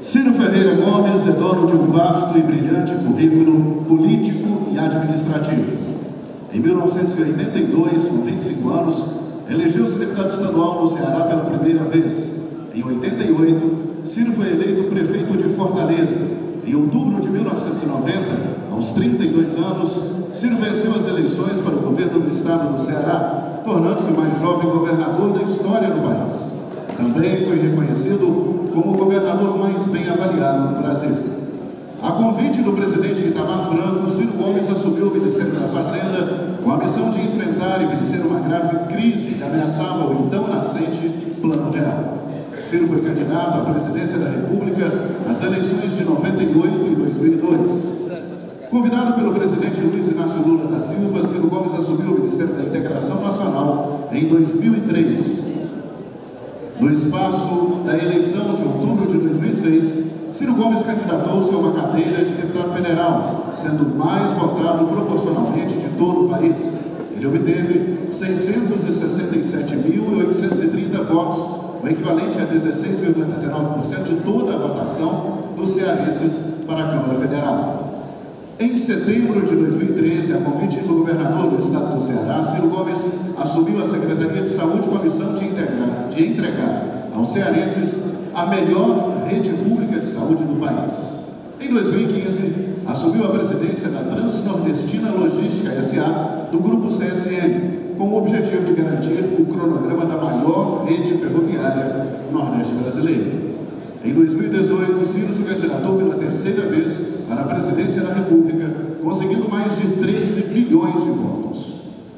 Ciro Ferreira Gomes é dono de um vasto e brilhante currículo político e administrativo. Em 1982, com 25 anos, elegeu-se deputado estadual no Ceará pela primeira vez. Em 88, Ciro foi eleito prefeito de Fortaleza. Em outubro de 1990, aos 32 anos, Ciro venceu as eleições para o governo do estado do Ceará, tornando-se o mais jovem governador da história do país. Também foi reconhecido como o governador mais bem avaliado do Brasil. A convite do presidente Itamar Franco, Ciro Gomes assumiu o Ministério da Fazenda com a missão de enfrentar e vencer uma grave crise que ameaçava o então nascente Plano Real. Ciro foi candidato à presidência da República nas eleições de 98 e 2002. Convidado pelo presidente Luiz Inácio Lula da Silva, Ciro Gomes assumiu o Ministério da Integração Nacional em 2003. No espaço da eleição de outubro de 2006, Ciro Gomes candidatou-se a uma cadeira de deputado federal, sendo mais votado proporcionalmente de todo o país. Ele obteve 667.830 votos, o equivalente a 16,19% de toda a votação dos cearenses para a Câmara Federal. Em setembro de 2013, a convite do governador do estado do Ceará, Ciro Gomes assumiu a Secretaria de Saúde com a missão de, integrar, de entregar aos cearenses a melhor rede pública de saúde do país. Em 2015, assumiu a presidência da Transnordestina Logística S.A. do Grupo CSN, com o objetivo de garantir o cronograma da maior rede ferroviária do Nordeste brasileiro. Em 2018, Ciro se candidatou pela terceira vez para a presidência da República, conseguindo mais de 13 bilhões de votos.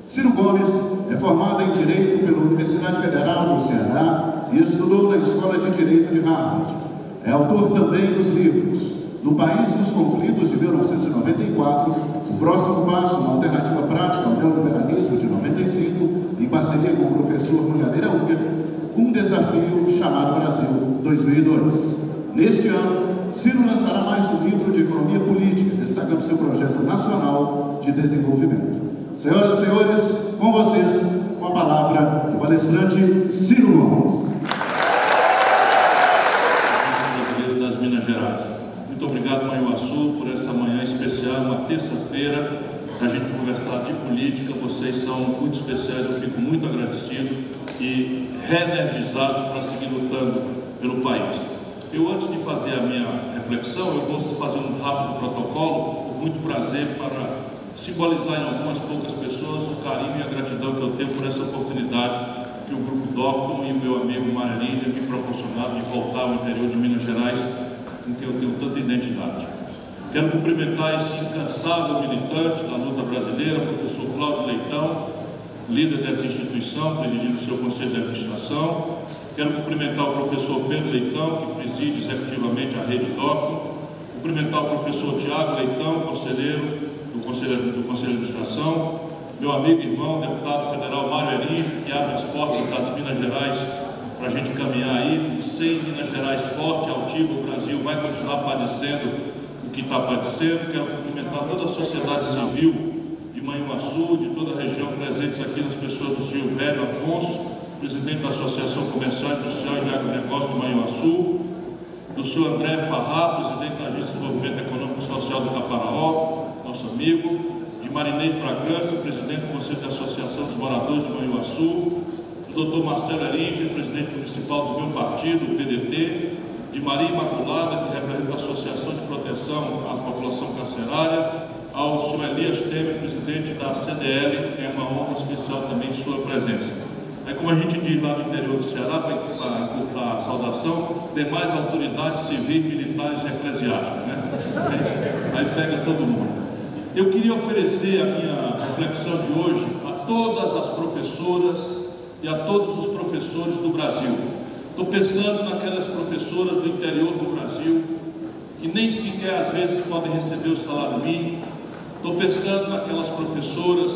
Ciro Gomes é formado em Direito pela Universidade Federal do Ceará e estudou na Escola de Direito de Harvard. É autor também dos livros No País dos Conflitos, de 1994, O Próximo Passo, uma Alternativa Prática ao Neoliberalismo, de 95, em parceria com o professor Mulhadeira Unger, um desafio chamado Brasil 2002. Neste ano, Ciro lançará mais um livro de economia política, destacando seu projeto nacional de desenvolvimento. Senhoras e senhores, com vocês, com a palavra o palestrante Ciro Gomes. das Minas Gerais. Muito obrigado, Manhuaçu, por essa manhã especial, uma terça-feira, para a gente conversar de política. Vocês são muito especiais, eu fico muito agradecido e reenergizado para seguir lutando pelo país. Eu, antes de fazer a minha reflexão, eu vou fazer um rápido protocolo, com muito prazer, para simbolizar em algumas poucas pessoas o carinho e a gratidão que eu tenho por essa oportunidade que o Grupo Docton e o meu amigo Maranija me proporcionaram de voltar ao interior de Minas Gerais, com quem eu tenho tanta identidade. Quero cumprimentar esse incansável militante da luta brasileira, professor Cláudio Leitão, líder dessa instituição, presidindo o seu conselho de administração. Quero cumprimentar o professor Pedro Leitão, que preside executivamente a rede Docton. Cumprimentar o professor Tiago Leitão, conselheiro do Conselho, do conselho de Administração. Meu amigo e irmão, deputado federal Mário Eringe, que abre as portas das Minas Gerais para a gente caminhar aí. Sem Minas Gerais forte altivo, o Brasil vai continuar padecendo o que está padecendo. Quero cumprimentar toda a sociedade civil de Manhuaçu, de toda a região presentes aqui nas pessoas do senhor Velho Afonso, presidente da Associação Comercial Industrial e de Agronegócio de Manhuaçu, do senhor André Farrá, presidente da Agência de Desenvolvimento Econômico e Social do Caparaó, nosso amigo, de Marinês Bragança, presidente do Conselho da Associação dos Moradores de Manhuaçu, do doutor Marcelo Eringe, presidente municipal do meu partido, o PDT, de Maria Imaculada, que representa a Associação de Proteção à População Carcerária, ao senhor Elias Temer, presidente da CDL, é uma honra especial também sua presença. Aí, como a gente diz lá no interior do Ceará, para encurtar a saudação, demais autoridades civis, militares e eclesiásticas, né? Aí pega todo mundo. Eu queria oferecer a minha reflexão de hoje a todas as professoras e a todos os professores do Brasil. Estou pensando naquelas professoras do interior do Brasil que nem sequer às vezes podem receber o salário mínimo, Estou pensando naquelas professoras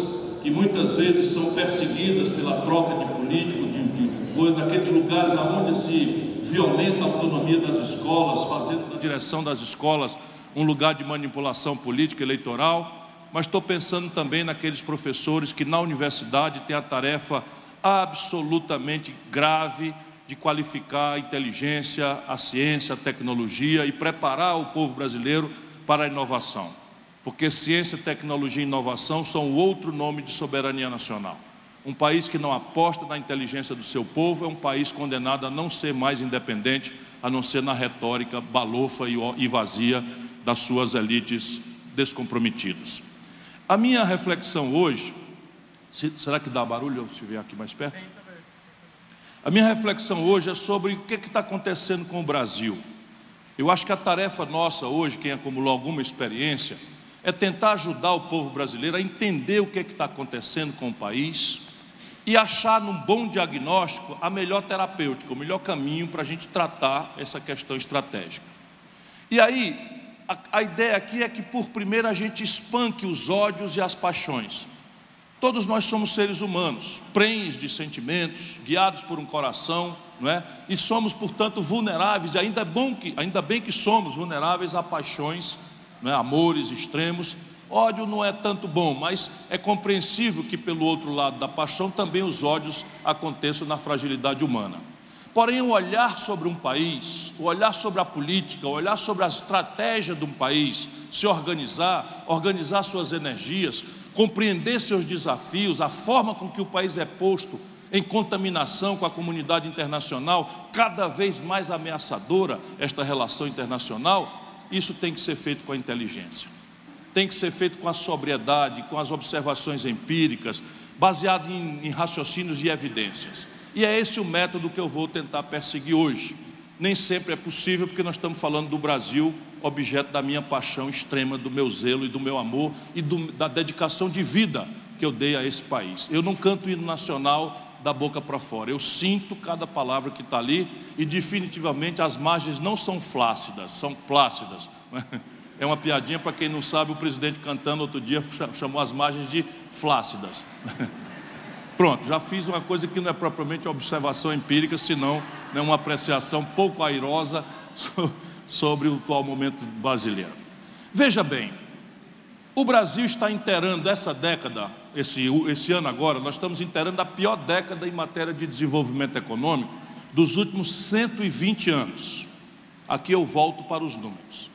que muitas vezes são perseguidas pela troca de político, de, de, naqueles lugares onde se violenta a autonomia das escolas, fazendo da direção das escolas um lugar de manipulação política eleitoral. Mas estou pensando também naqueles professores que na universidade têm a tarefa absolutamente grave de qualificar a inteligência, a ciência, a tecnologia e preparar o povo brasileiro para a inovação. Porque ciência, tecnologia e inovação são outro nome de soberania nacional. Um país que não aposta na inteligência do seu povo é um país condenado a não ser mais independente, a não ser na retórica balofa e vazia das suas elites descomprometidas. A minha reflexão hoje, será que dá barulho se vier aqui mais perto? A minha reflexão hoje é sobre o que está acontecendo com o Brasil. Eu acho que a tarefa nossa hoje, quem acumulou alguma experiência, é tentar ajudar o povo brasileiro a entender o que está acontecendo com o país e achar num bom diagnóstico a melhor terapêutica, o melhor caminho para a gente tratar essa questão estratégica. E aí, a, a ideia aqui é que por primeiro a gente espanque os ódios e as paixões. Todos nós somos seres humanos, prenhes de sentimentos, guiados por um coração, não é? E somos, portanto, vulneráveis. E ainda é bom que, ainda bem que somos vulneráveis a paixões, não é? amores extremos. Ódio não é tanto bom, mas é compreensível que pelo outro lado da paixão também os ódios aconteçam na fragilidade humana. Porém, o olhar sobre um país, o olhar sobre a política, o olhar sobre a estratégia de um país, se organizar, organizar suas energias, compreender seus desafios, a forma com que o país é posto em contaminação com a comunidade internacional, cada vez mais ameaçadora esta relação internacional, isso tem que ser feito com a inteligência. Tem que ser feito com a sobriedade, com as observações empíricas, baseado em, em raciocínios e evidências. E é esse o método que eu vou tentar perseguir hoje. Nem sempre é possível, porque nós estamos falando do Brasil, objeto da minha paixão extrema, do meu zelo e do meu amor e do, da dedicação de vida que eu dei a esse país. Eu não canto hino nacional da boca para fora, eu sinto cada palavra que está ali e definitivamente as margens não são flácidas, são plácidas. É uma piadinha para quem não sabe, o presidente cantando outro dia chamou as margens de flácidas. Pronto, já fiz uma coisa que não é propriamente observação empírica, senão né, uma apreciação pouco airosa sobre o atual momento brasileiro. Veja bem, o Brasil está inteirando essa década, esse, esse ano agora, nós estamos inteirando a pior década em matéria de desenvolvimento econômico dos últimos 120 anos. Aqui eu volto para os números.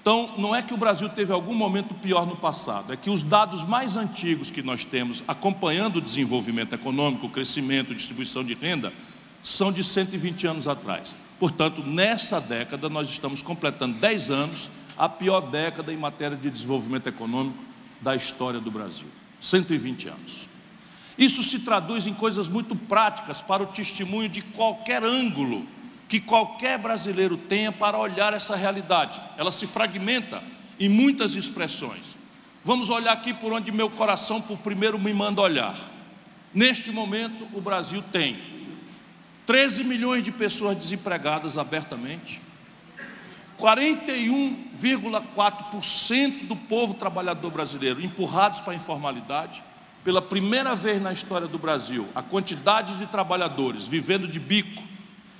Então, não é que o Brasil teve algum momento pior no passado, é que os dados mais antigos que nós temos acompanhando o desenvolvimento econômico, o crescimento, distribuição de renda, são de 120 anos atrás. Portanto, nessa década, nós estamos completando 10 anos, a pior década em matéria de desenvolvimento econômico da história do Brasil 120 anos. Isso se traduz em coisas muito práticas para o testemunho de qualquer ângulo que qualquer brasileiro tenha para olhar essa realidade. Ela se fragmenta em muitas expressões. Vamos olhar aqui por onde meu coração por primeiro me manda olhar. Neste momento, o Brasil tem 13 milhões de pessoas desempregadas abertamente, 41,4% do povo trabalhador brasileiro empurrados para a informalidade. Pela primeira vez na história do Brasil, a quantidade de trabalhadores vivendo de bico,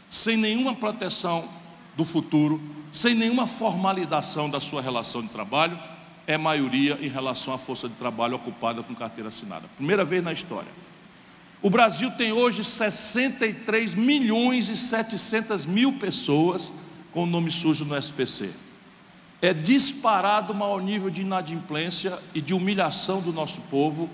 sem nenhuma proteção do futuro, sem nenhuma formalização da sua relação de trabalho, é maioria em relação à força de trabalho ocupada com carteira assinada. Primeira vez na história. O Brasil tem hoje 63 milhões e 700 mil pessoas com o nome sujo no SPC. É disparado o maior nível de inadimplência e de humilhação do nosso povo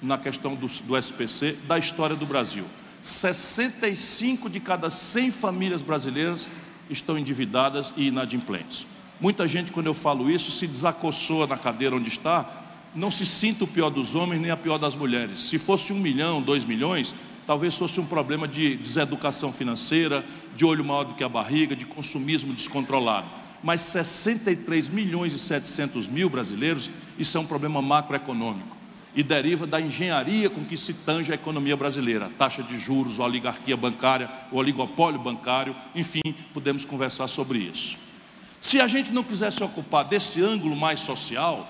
na questão do, do SPC da história do Brasil. 65 de cada 100 famílias brasileiras estão endividadas e inadimplentes. Muita gente, quando eu falo isso, se desacossou na cadeira onde está, não se sinta o pior dos homens nem a pior das mulheres. Se fosse um milhão, dois milhões, talvez fosse um problema de deseducação financeira, de olho maior do que a barriga, de consumismo descontrolado. Mas 63 milhões e 700 mil brasileiros, isso é um problema macroeconômico e deriva da engenharia com que se tange a economia brasileira, taxa de juros, oligarquia bancária, o oligopólio bancário, enfim, podemos conversar sobre isso. Se a gente não quiser se ocupar desse ângulo mais social,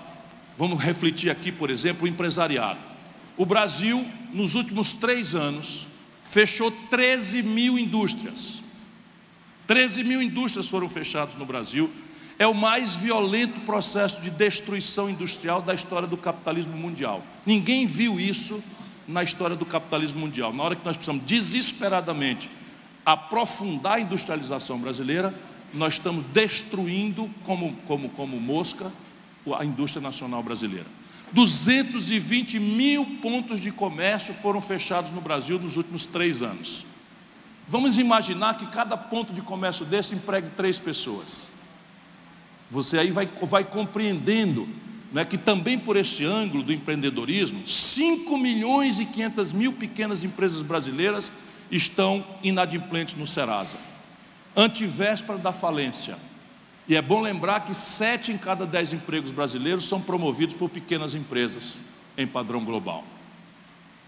vamos refletir aqui, por exemplo, o empresariado. O Brasil, nos últimos três anos, fechou 13 mil indústrias. 13 mil indústrias foram fechadas no Brasil é o mais violento processo de destruição industrial da história do capitalismo mundial. Ninguém viu isso na história do capitalismo mundial. Na hora que nós precisamos desesperadamente aprofundar a industrialização brasileira, nós estamos destruindo como, como, como mosca a indústria nacional brasileira. 220 mil pontos de comércio foram fechados no Brasil nos últimos três anos. Vamos imaginar que cada ponto de comércio desse empregue três pessoas. Você aí vai, vai compreendendo né, que também por esse ângulo do empreendedorismo, 5 milhões e 500 mil pequenas empresas brasileiras estão inadimplentes no Serasa. Antivéspera da falência. E é bom lembrar que sete em cada dez empregos brasileiros são promovidos por pequenas empresas em padrão global.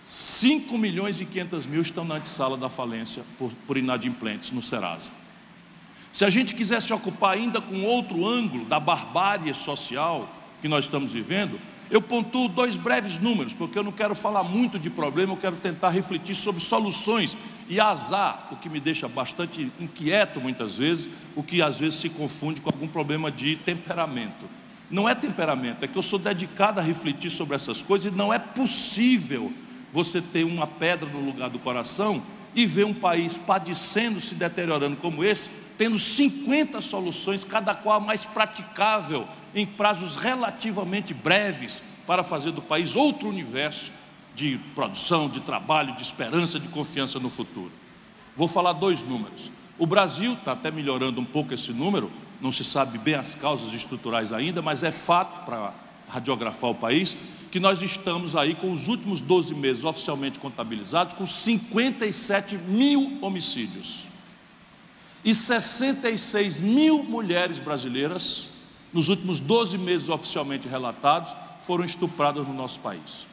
5 milhões e 500 mil estão na antessala da falência por, por inadimplentes no Serasa. Se a gente quiser se ocupar ainda com outro ângulo da barbárie social que nós estamos vivendo, eu pontuo dois breves números, porque eu não quero falar muito de problema, eu quero tentar refletir sobre soluções e azar, o que me deixa bastante inquieto muitas vezes, o que às vezes se confunde com algum problema de temperamento. Não é temperamento, é que eu sou dedicado a refletir sobre essas coisas e não é possível você ter uma pedra no lugar do coração e ver um país padecendo, se deteriorando como esse, tendo 50 soluções, cada qual mais praticável, em prazos relativamente breves, para fazer do país outro universo de produção, de trabalho, de esperança, de confiança no futuro. Vou falar dois números. O Brasil está até melhorando um pouco esse número, não se sabe bem as causas estruturais ainda, mas é fato para radiografar o país que nós estamos aí com os últimos 12 meses oficialmente contabilizados com 57 mil homicídios. E 66 mil mulheres brasileiras, nos últimos 12 meses oficialmente relatados, foram estupradas no nosso país.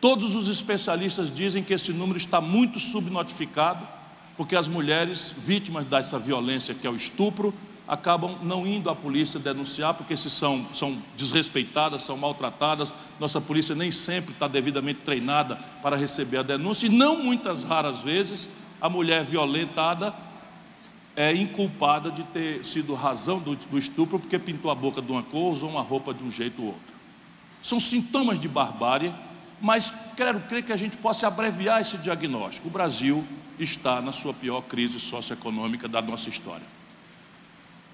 Todos os especialistas dizem que esse número está muito subnotificado, porque as mulheres vítimas dessa violência que é o estupro acabam não indo à polícia denunciar, porque se são, são desrespeitadas, são maltratadas, nossa polícia nem sempre está devidamente treinada para receber a denúncia, e não muitas raras vezes a mulher violentada é inculpada de ter sido razão do, do estupro porque pintou a boca de uma cor, usou uma roupa de um jeito ou outro. São sintomas de barbárie, mas quero crer que a gente possa abreviar esse diagnóstico. O Brasil está na sua pior crise socioeconômica da nossa história.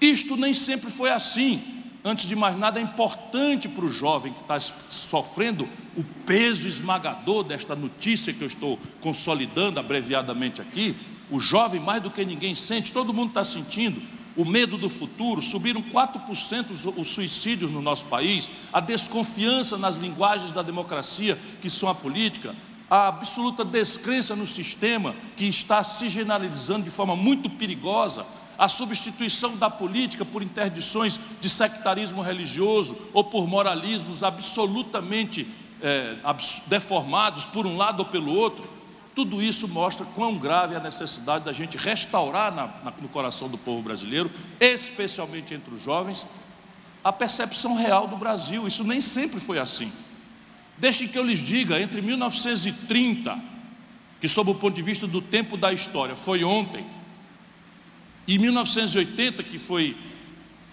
Isto nem sempre foi assim. Antes de mais nada, é importante para o jovem que está sofrendo o peso esmagador desta notícia que eu estou consolidando abreviadamente aqui. O jovem, mais do que ninguém, sente, todo mundo está sentindo o medo do futuro, subiram 4% os suicídios no nosso país, a desconfiança nas linguagens da democracia, que são a política, a absoluta descrença no sistema, que está se generalizando de forma muito perigosa, a substituição da política por interdições de sectarismo religioso ou por moralismos absolutamente é, deformados por um lado ou pelo outro, tudo isso mostra quão grave é a necessidade da gente restaurar na, na, no coração do povo brasileiro, especialmente entre os jovens, a percepção real do Brasil. Isso nem sempre foi assim. Deixe que eu lhes diga, entre 1930, que sob o ponto de vista do tempo da história foi ontem, e 1980, que foi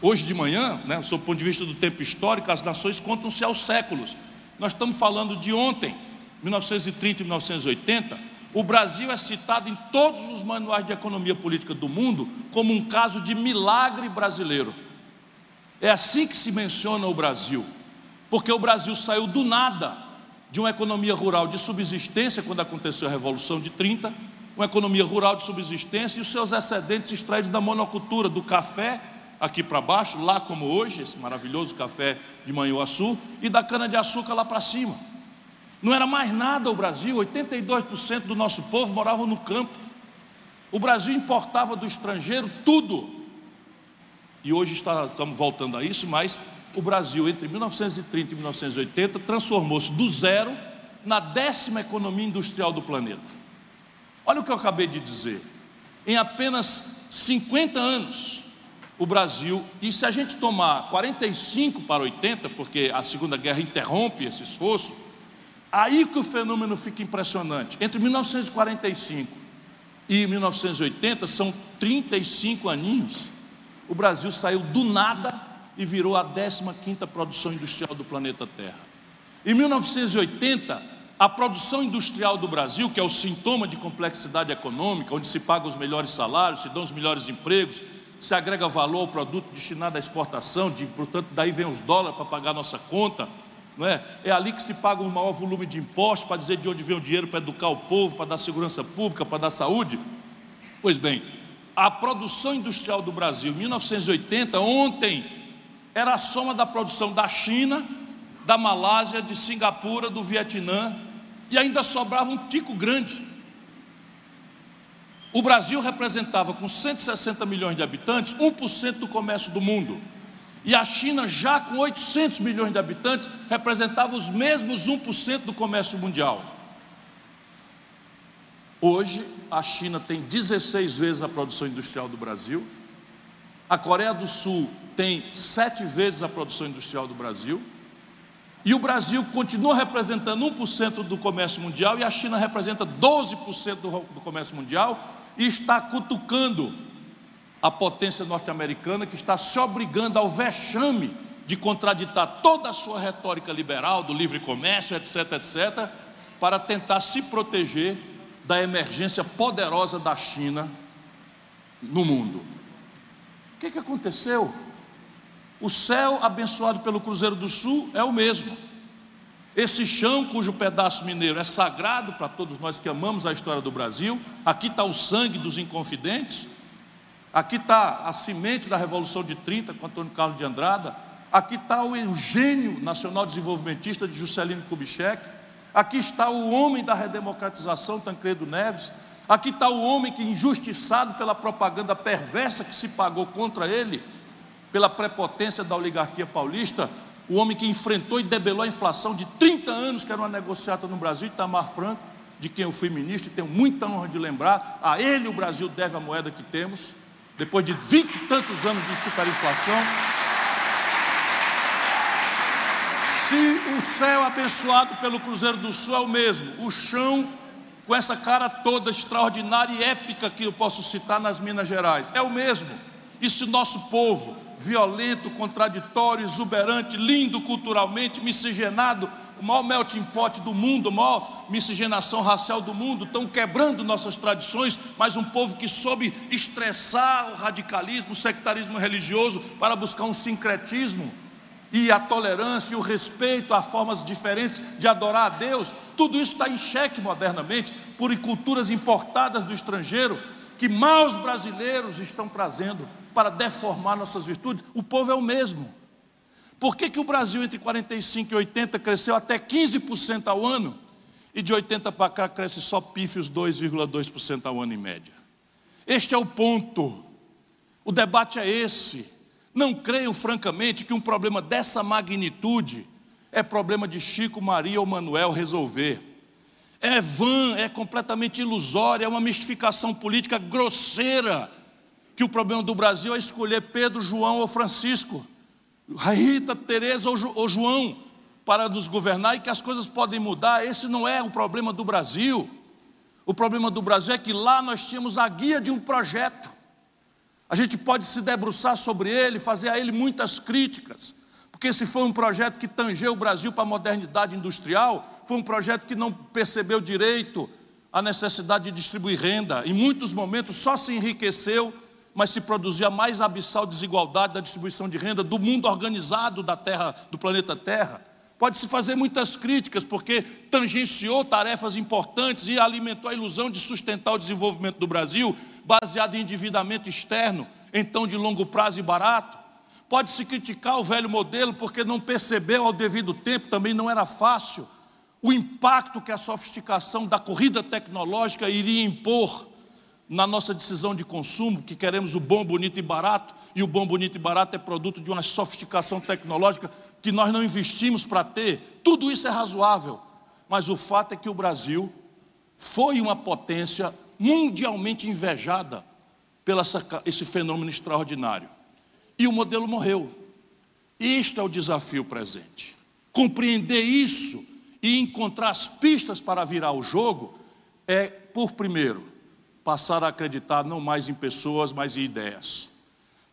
hoje de manhã, né, sob o ponto de vista do tempo histórico, as nações contam-se aos séculos. Nós estamos falando de ontem, 1930 e 1980. O Brasil é citado em todos os manuais de economia política do mundo como um caso de milagre brasileiro. É assim que se menciona o Brasil, porque o Brasil saiu do nada de uma economia rural de subsistência quando aconteceu a Revolução de 30 uma economia rural de subsistência e os seus excedentes extraídos da monocultura, do café aqui para baixo, lá como hoje, esse maravilhoso café de Manhuaçu, e da cana-de-açúcar lá para cima. Não era mais nada o Brasil, 82% do nosso povo morava no campo. O Brasil importava do estrangeiro tudo. E hoje está, estamos voltando a isso, mas o Brasil, entre 1930 e 1980, transformou-se do zero na décima economia industrial do planeta. Olha o que eu acabei de dizer. Em apenas 50 anos, o Brasil, e se a gente tomar 45 para 80, porque a Segunda Guerra interrompe esse esforço, aí que o fenômeno fica impressionante. Entre 1945 e 1980 são 35 aninhos. O Brasil saiu do nada e virou a 15ª produção industrial do planeta Terra. Em 1980, a produção industrial do Brasil, que é o sintoma de complexidade econômica, onde se pagam os melhores salários, se dão os melhores empregos, se agrega valor ao produto destinado à exportação, de, portanto, daí vem os dólares para pagar a nossa conta, não é? é ali que se paga o maior volume de impostos para dizer de onde vem o dinheiro para educar o povo, para dar segurança pública, para dar saúde. Pois bem, a produção industrial do Brasil, em 1980, ontem, era a soma da produção da China, da Malásia, de Singapura, do Vietnã, e ainda sobrava um tico grande. O Brasil representava, com 160 milhões de habitantes, 1% do comércio do mundo. E a China, já com 800 milhões de habitantes, representava os mesmos 1% do comércio mundial. Hoje, a China tem 16 vezes a produção industrial do Brasil, a Coreia do Sul tem sete vezes a produção industrial do Brasil, e o Brasil continua representando 1% do comércio mundial e a China representa 12% do, do comércio mundial e está cutucando a potência norte-americana que está se obrigando ao vexame de contraditar toda a sua retórica liberal do livre comércio, etc, etc, para tentar se proteger da emergência poderosa da China no mundo. O que, que aconteceu? O céu abençoado pelo Cruzeiro do Sul é o mesmo. Esse chão, cujo pedaço mineiro é sagrado para todos nós que amamos a história do Brasil, aqui está o sangue dos inconfidentes, aqui está a semente da Revolução de 30 com Antônio Carlos de Andrada, aqui está o gênio nacional desenvolvimentista de Juscelino Kubitschek, aqui está o homem da redemocratização, Tancredo Neves, aqui está o homem que, injustiçado pela propaganda perversa que se pagou contra ele, pela prepotência da oligarquia paulista, o homem que enfrentou e debelou a inflação de 30 anos, que era uma negociata no Brasil, Itamar Franco, de quem eu fui ministro, e tenho muita honra de lembrar, a ele o Brasil deve a moeda que temos, depois de vinte e tantos anos de superinflação. Se o céu abençoado pelo Cruzeiro do Sul é o mesmo, o chão com essa cara toda extraordinária e épica que eu posso citar nas Minas Gerais, é o mesmo. E se nosso povo violento, contraditório, exuberante, lindo culturalmente, miscigenado, o maior melting pot do mundo, a maior miscigenação racial do mundo, estão quebrando nossas tradições, mas um povo que soube estressar o radicalismo, o sectarismo religioso para buscar um sincretismo e a tolerância e o respeito a formas diferentes de adorar a Deus, tudo isso está em xeque modernamente por culturas importadas do estrangeiro que maus brasileiros estão trazendo para deformar nossas virtudes, o povo é o mesmo. Por que, que o Brasil entre 45 e 80 cresceu até 15% ao ano e de 80 para cá cresce só pífios 2,2% ao ano em média? Este é o ponto. O debate é esse. Não creio francamente que um problema dessa magnitude é problema de Chico, Maria ou Manuel resolver. É vã, é completamente ilusória, é uma mistificação política grosseira que o problema do Brasil é escolher Pedro, João ou Francisco, Rita, Teresa ou, ou João para nos governar e que as coisas podem mudar. Esse não é o problema do Brasil. O problema do Brasil é que lá nós tínhamos a guia de um projeto. A gente pode se debruçar sobre ele, fazer a ele muitas críticas, porque se foi um projeto que tangeu o Brasil para a modernidade industrial, foi um projeto que não percebeu direito a necessidade de distribuir renda. Em muitos momentos só se enriqueceu mas se produzia a mais abissal desigualdade da distribuição de renda do mundo organizado da Terra, do planeta Terra. Pode-se fazer muitas críticas, porque tangenciou tarefas importantes e alimentou a ilusão de sustentar o desenvolvimento do Brasil, baseado em endividamento externo, então de longo prazo e barato. Pode-se criticar o velho modelo, porque não percebeu ao devido tempo, também não era fácil, o impacto que a sofisticação da corrida tecnológica iria impor na nossa decisão de consumo, que queremos o bom, bonito e barato, e o bom, bonito e barato é produto de uma sofisticação tecnológica que nós não investimos para ter, tudo isso é razoável, mas o fato é que o Brasil foi uma potência mundialmente invejada pelo esse fenômeno extraordinário. E o modelo morreu. Este é o desafio presente. Compreender isso e encontrar as pistas para virar o jogo é, por primeiro, passar a acreditar não mais em pessoas, mas em ideias.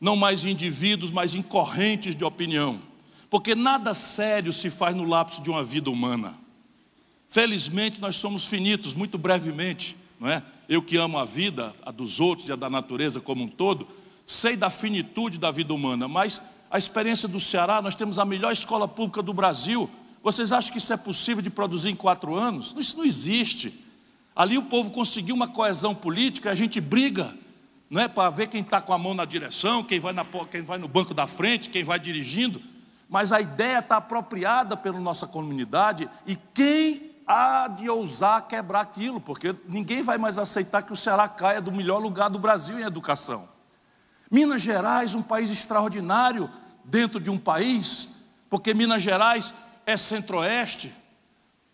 Não mais em indivíduos, mas em correntes de opinião. Porque nada sério se faz no lapso de uma vida humana. Felizmente nós somos finitos, muito brevemente, não é? Eu que amo a vida, a dos outros e a da natureza como um todo, sei da finitude da vida humana, mas a experiência do Ceará, nós temos a melhor escola pública do Brasil. Vocês acham que isso é possível de produzir em quatro anos? Isso não existe. Ali o povo conseguiu uma coesão política, a gente briga, não é para ver quem está com a mão na direção, quem vai, na, quem vai no banco da frente, quem vai dirigindo, mas a ideia está apropriada pela nossa comunidade e quem há de ousar quebrar aquilo, porque ninguém vai mais aceitar que o Ceará caia do melhor lugar do Brasil em educação. Minas Gerais, um país extraordinário dentro de um país, porque Minas Gerais é centro-oeste,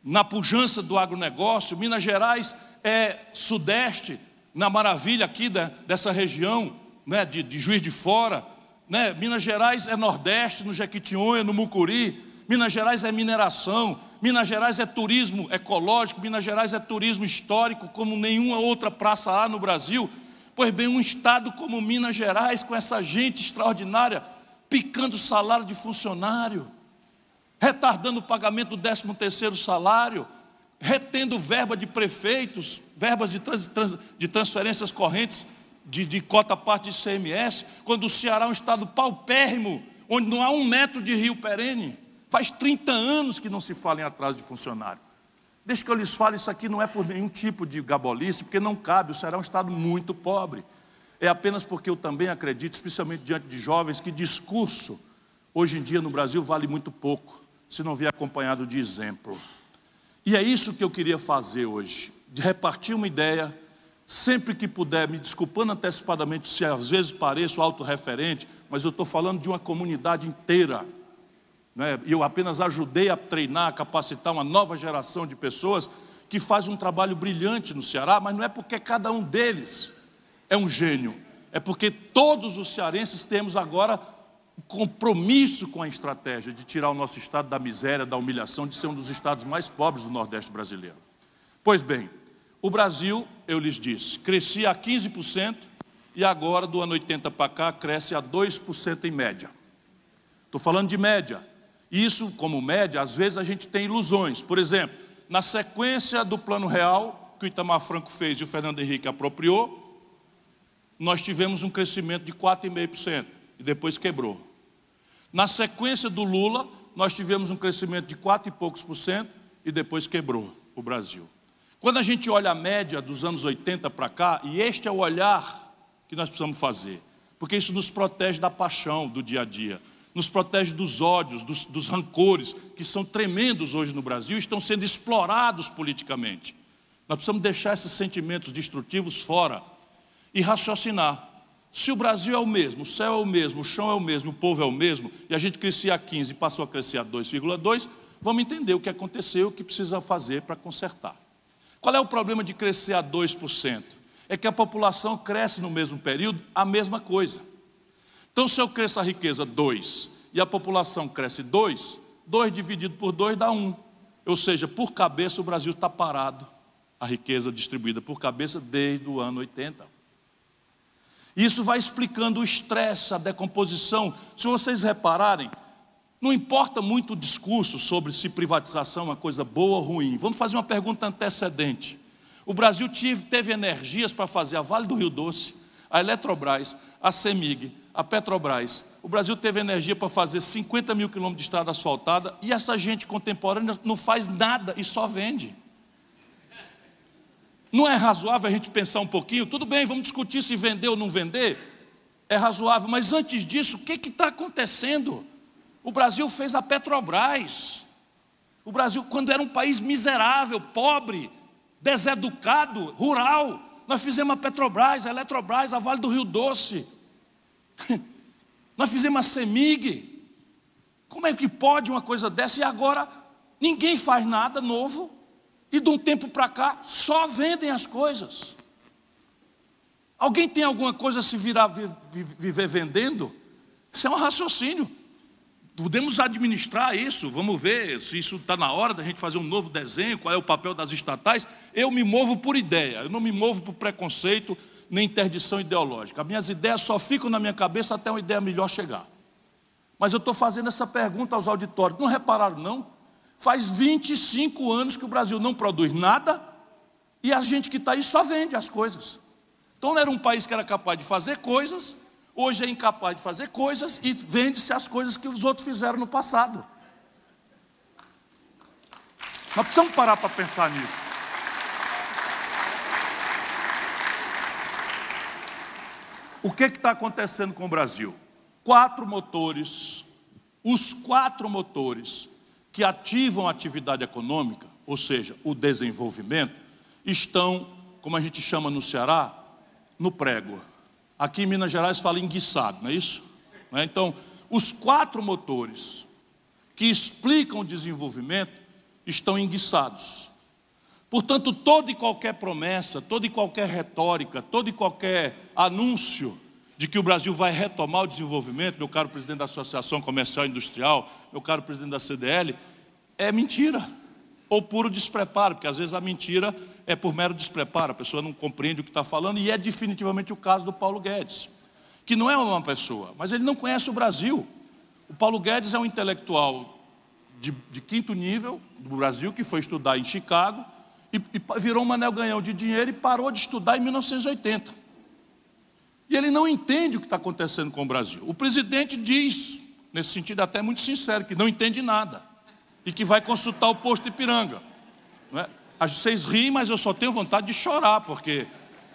na pujança do agronegócio, Minas Gerais é sudeste, na maravilha aqui da, dessa região, né, de, de Juiz de Fora, né, Minas Gerais é nordeste, no Jequitinhonha, no Mucuri, Minas Gerais é mineração, Minas Gerais é turismo ecológico, Minas Gerais é turismo histórico, como nenhuma outra praça há no Brasil. Pois bem, um estado como Minas Gerais, com essa gente extraordinária, picando salário de funcionário, retardando o pagamento do 13 terceiro salário, retendo verba de prefeitos, verbas de, trans, trans, de transferências correntes de, de cota parte de CMS, quando o Ceará é um estado paupérrimo, onde não há um metro de rio perene. Faz 30 anos que não se fala em atraso de funcionário. Deixa que eu lhes fale, isso aqui não é por nenhum tipo de gabolice, porque não cabe, o Ceará é um estado muito pobre. É apenas porque eu também acredito, especialmente diante de jovens, que discurso, hoje em dia no Brasil, vale muito pouco, se não vier acompanhado de exemplo. E é isso que eu queria fazer hoje, de repartir uma ideia, sempre que puder, me desculpando antecipadamente se às vezes pareço autorreferente, mas eu estou falando de uma comunidade inteira né? Eu apenas ajudei a treinar, a capacitar uma nova geração de pessoas que faz um trabalho brilhante no Ceará, mas não é porque cada um deles é um gênio, é porque todos os cearenses temos agora compromisso com a estratégia de tirar o nosso estado da miséria, da humilhação, de ser um dos estados mais pobres do Nordeste brasileiro. Pois bem, o Brasil, eu lhes disse, crescia a 15% e agora, do ano 80 para cá, cresce a 2% em média. Estou falando de média. Isso, como média, às vezes a gente tem ilusões. Por exemplo, na sequência do plano real, que o Itamar Franco fez e o Fernando Henrique apropriou, nós tivemos um crescimento de 4,5% e depois quebrou. Na sequência do Lula, nós tivemos um crescimento de 4 e poucos por cento e depois quebrou o Brasil. Quando a gente olha a média dos anos 80 para cá, e este é o olhar que nós precisamos fazer, porque isso nos protege da paixão do dia a dia nos protege dos ódios, dos, dos rancores, que são tremendos hoje no Brasil e estão sendo explorados politicamente. Nós precisamos deixar esses sentimentos destrutivos fora e raciocinar. Se o Brasil é o mesmo, o céu é o mesmo, o chão é o mesmo, o povo é o mesmo, e a gente crescia a 15 e passou a crescer a 2,2, vamos entender o que aconteceu o que precisa fazer para consertar. Qual é o problema de crescer a 2%? É que a população cresce no mesmo período a mesma coisa. Então, se eu cresço a riqueza 2 e a população cresce 2, 2 dividido por 2 dá 1. Um. Ou seja, por cabeça o Brasil está parado, a riqueza distribuída por cabeça desde o ano 80. Isso vai explicando o estresse, a decomposição. Se vocês repararem, não importa muito o discurso sobre se privatização é uma coisa boa ou ruim. Vamos fazer uma pergunta antecedente. O Brasil teve energias para fazer a Vale do Rio Doce, a Eletrobras, a CEMIG, a Petrobras. O Brasil teve energia para fazer 50 mil quilômetros de estrada asfaltada e essa gente contemporânea não faz nada e só vende. Não é razoável a gente pensar um pouquinho? Tudo bem, vamos discutir se vender ou não vender. É razoável, mas antes disso, o que está acontecendo? O Brasil fez a Petrobras. O Brasil, quando era um país miserável, pobre, deseducado, rural, nós fizemos a Petrobras, a Eletrobras, a Vale do Rio Doce. Nós fizemos a CEMIG. Como é que pode uma coisa dessa? E agora ninguém faz nada novo. E de um tempo para cá só vendem as coisas. Alguém tem alguma coisa a se virar viver vendendo? Isso é um raciocínio. Podemos administrar isso, vamos ver se isso está na hora da gente fazer um novo desenho, qual é o papel das estatais. Eu me movo por ideia, eu não me movo por preconceito, nem interdição ideológica. As minhas ideias só ficam na minha cabeça até uma ideia melhor chegar. Mas eu estou fazendo essa pergunta aos auditórios. Não repararam, não? Faz 25 anos que o Brasil não produz nada e a gente que está aí só vende as coisas. Então era um país que era capaz de fazer coisas, hoje é incapaz de fazer coisas e vende-se as coisas que os outros fizeram no passado. Nós precisamos parar para pensar nisso. O que está acontecendo com o Brasil? Quatro motores, os quatro motores que ativam a atividade econômica, ou seja, o desenvolvimento, estão, como a gente chama no Ceará, no prego. Aqui em Minas Gerais fala enguiçado, não é isso? Não é? Então, os quatro motores que explicam o desenvolvimento estão enguiçados. Portanto, toda e qualquer promessa, toda e qualquer retórica, todo e qualquer anúncio de que o Brasil vai retomar o desenvolvimento, meu caro presidente da Associação Comercial e Industrial, meu caro presidente da CDL, é mentira. Ou puro despreparo, porque às vezes a mentira é por mero despreparo, a pessoa não compreende o que está falando, e é definitivamente o caso do Paulo Guedes, que não é uma pessoa, mas ele não conhece o Brasil. O Paulo Guedes é um intelectual de, de quinto nível do Brasil, que foi estudar em Chicago, e, e virou um anel ganhão de dinheiro e parou de estudar em 1980. E ele não entende o que está acontecendo com o Brasil. O presidente diz, nesse sentido até muito sincero, que não entende nada e que vai consultar o posto Ipiranga. Não é? Vocês riem, mas eu só tenho vontade de chorar, porque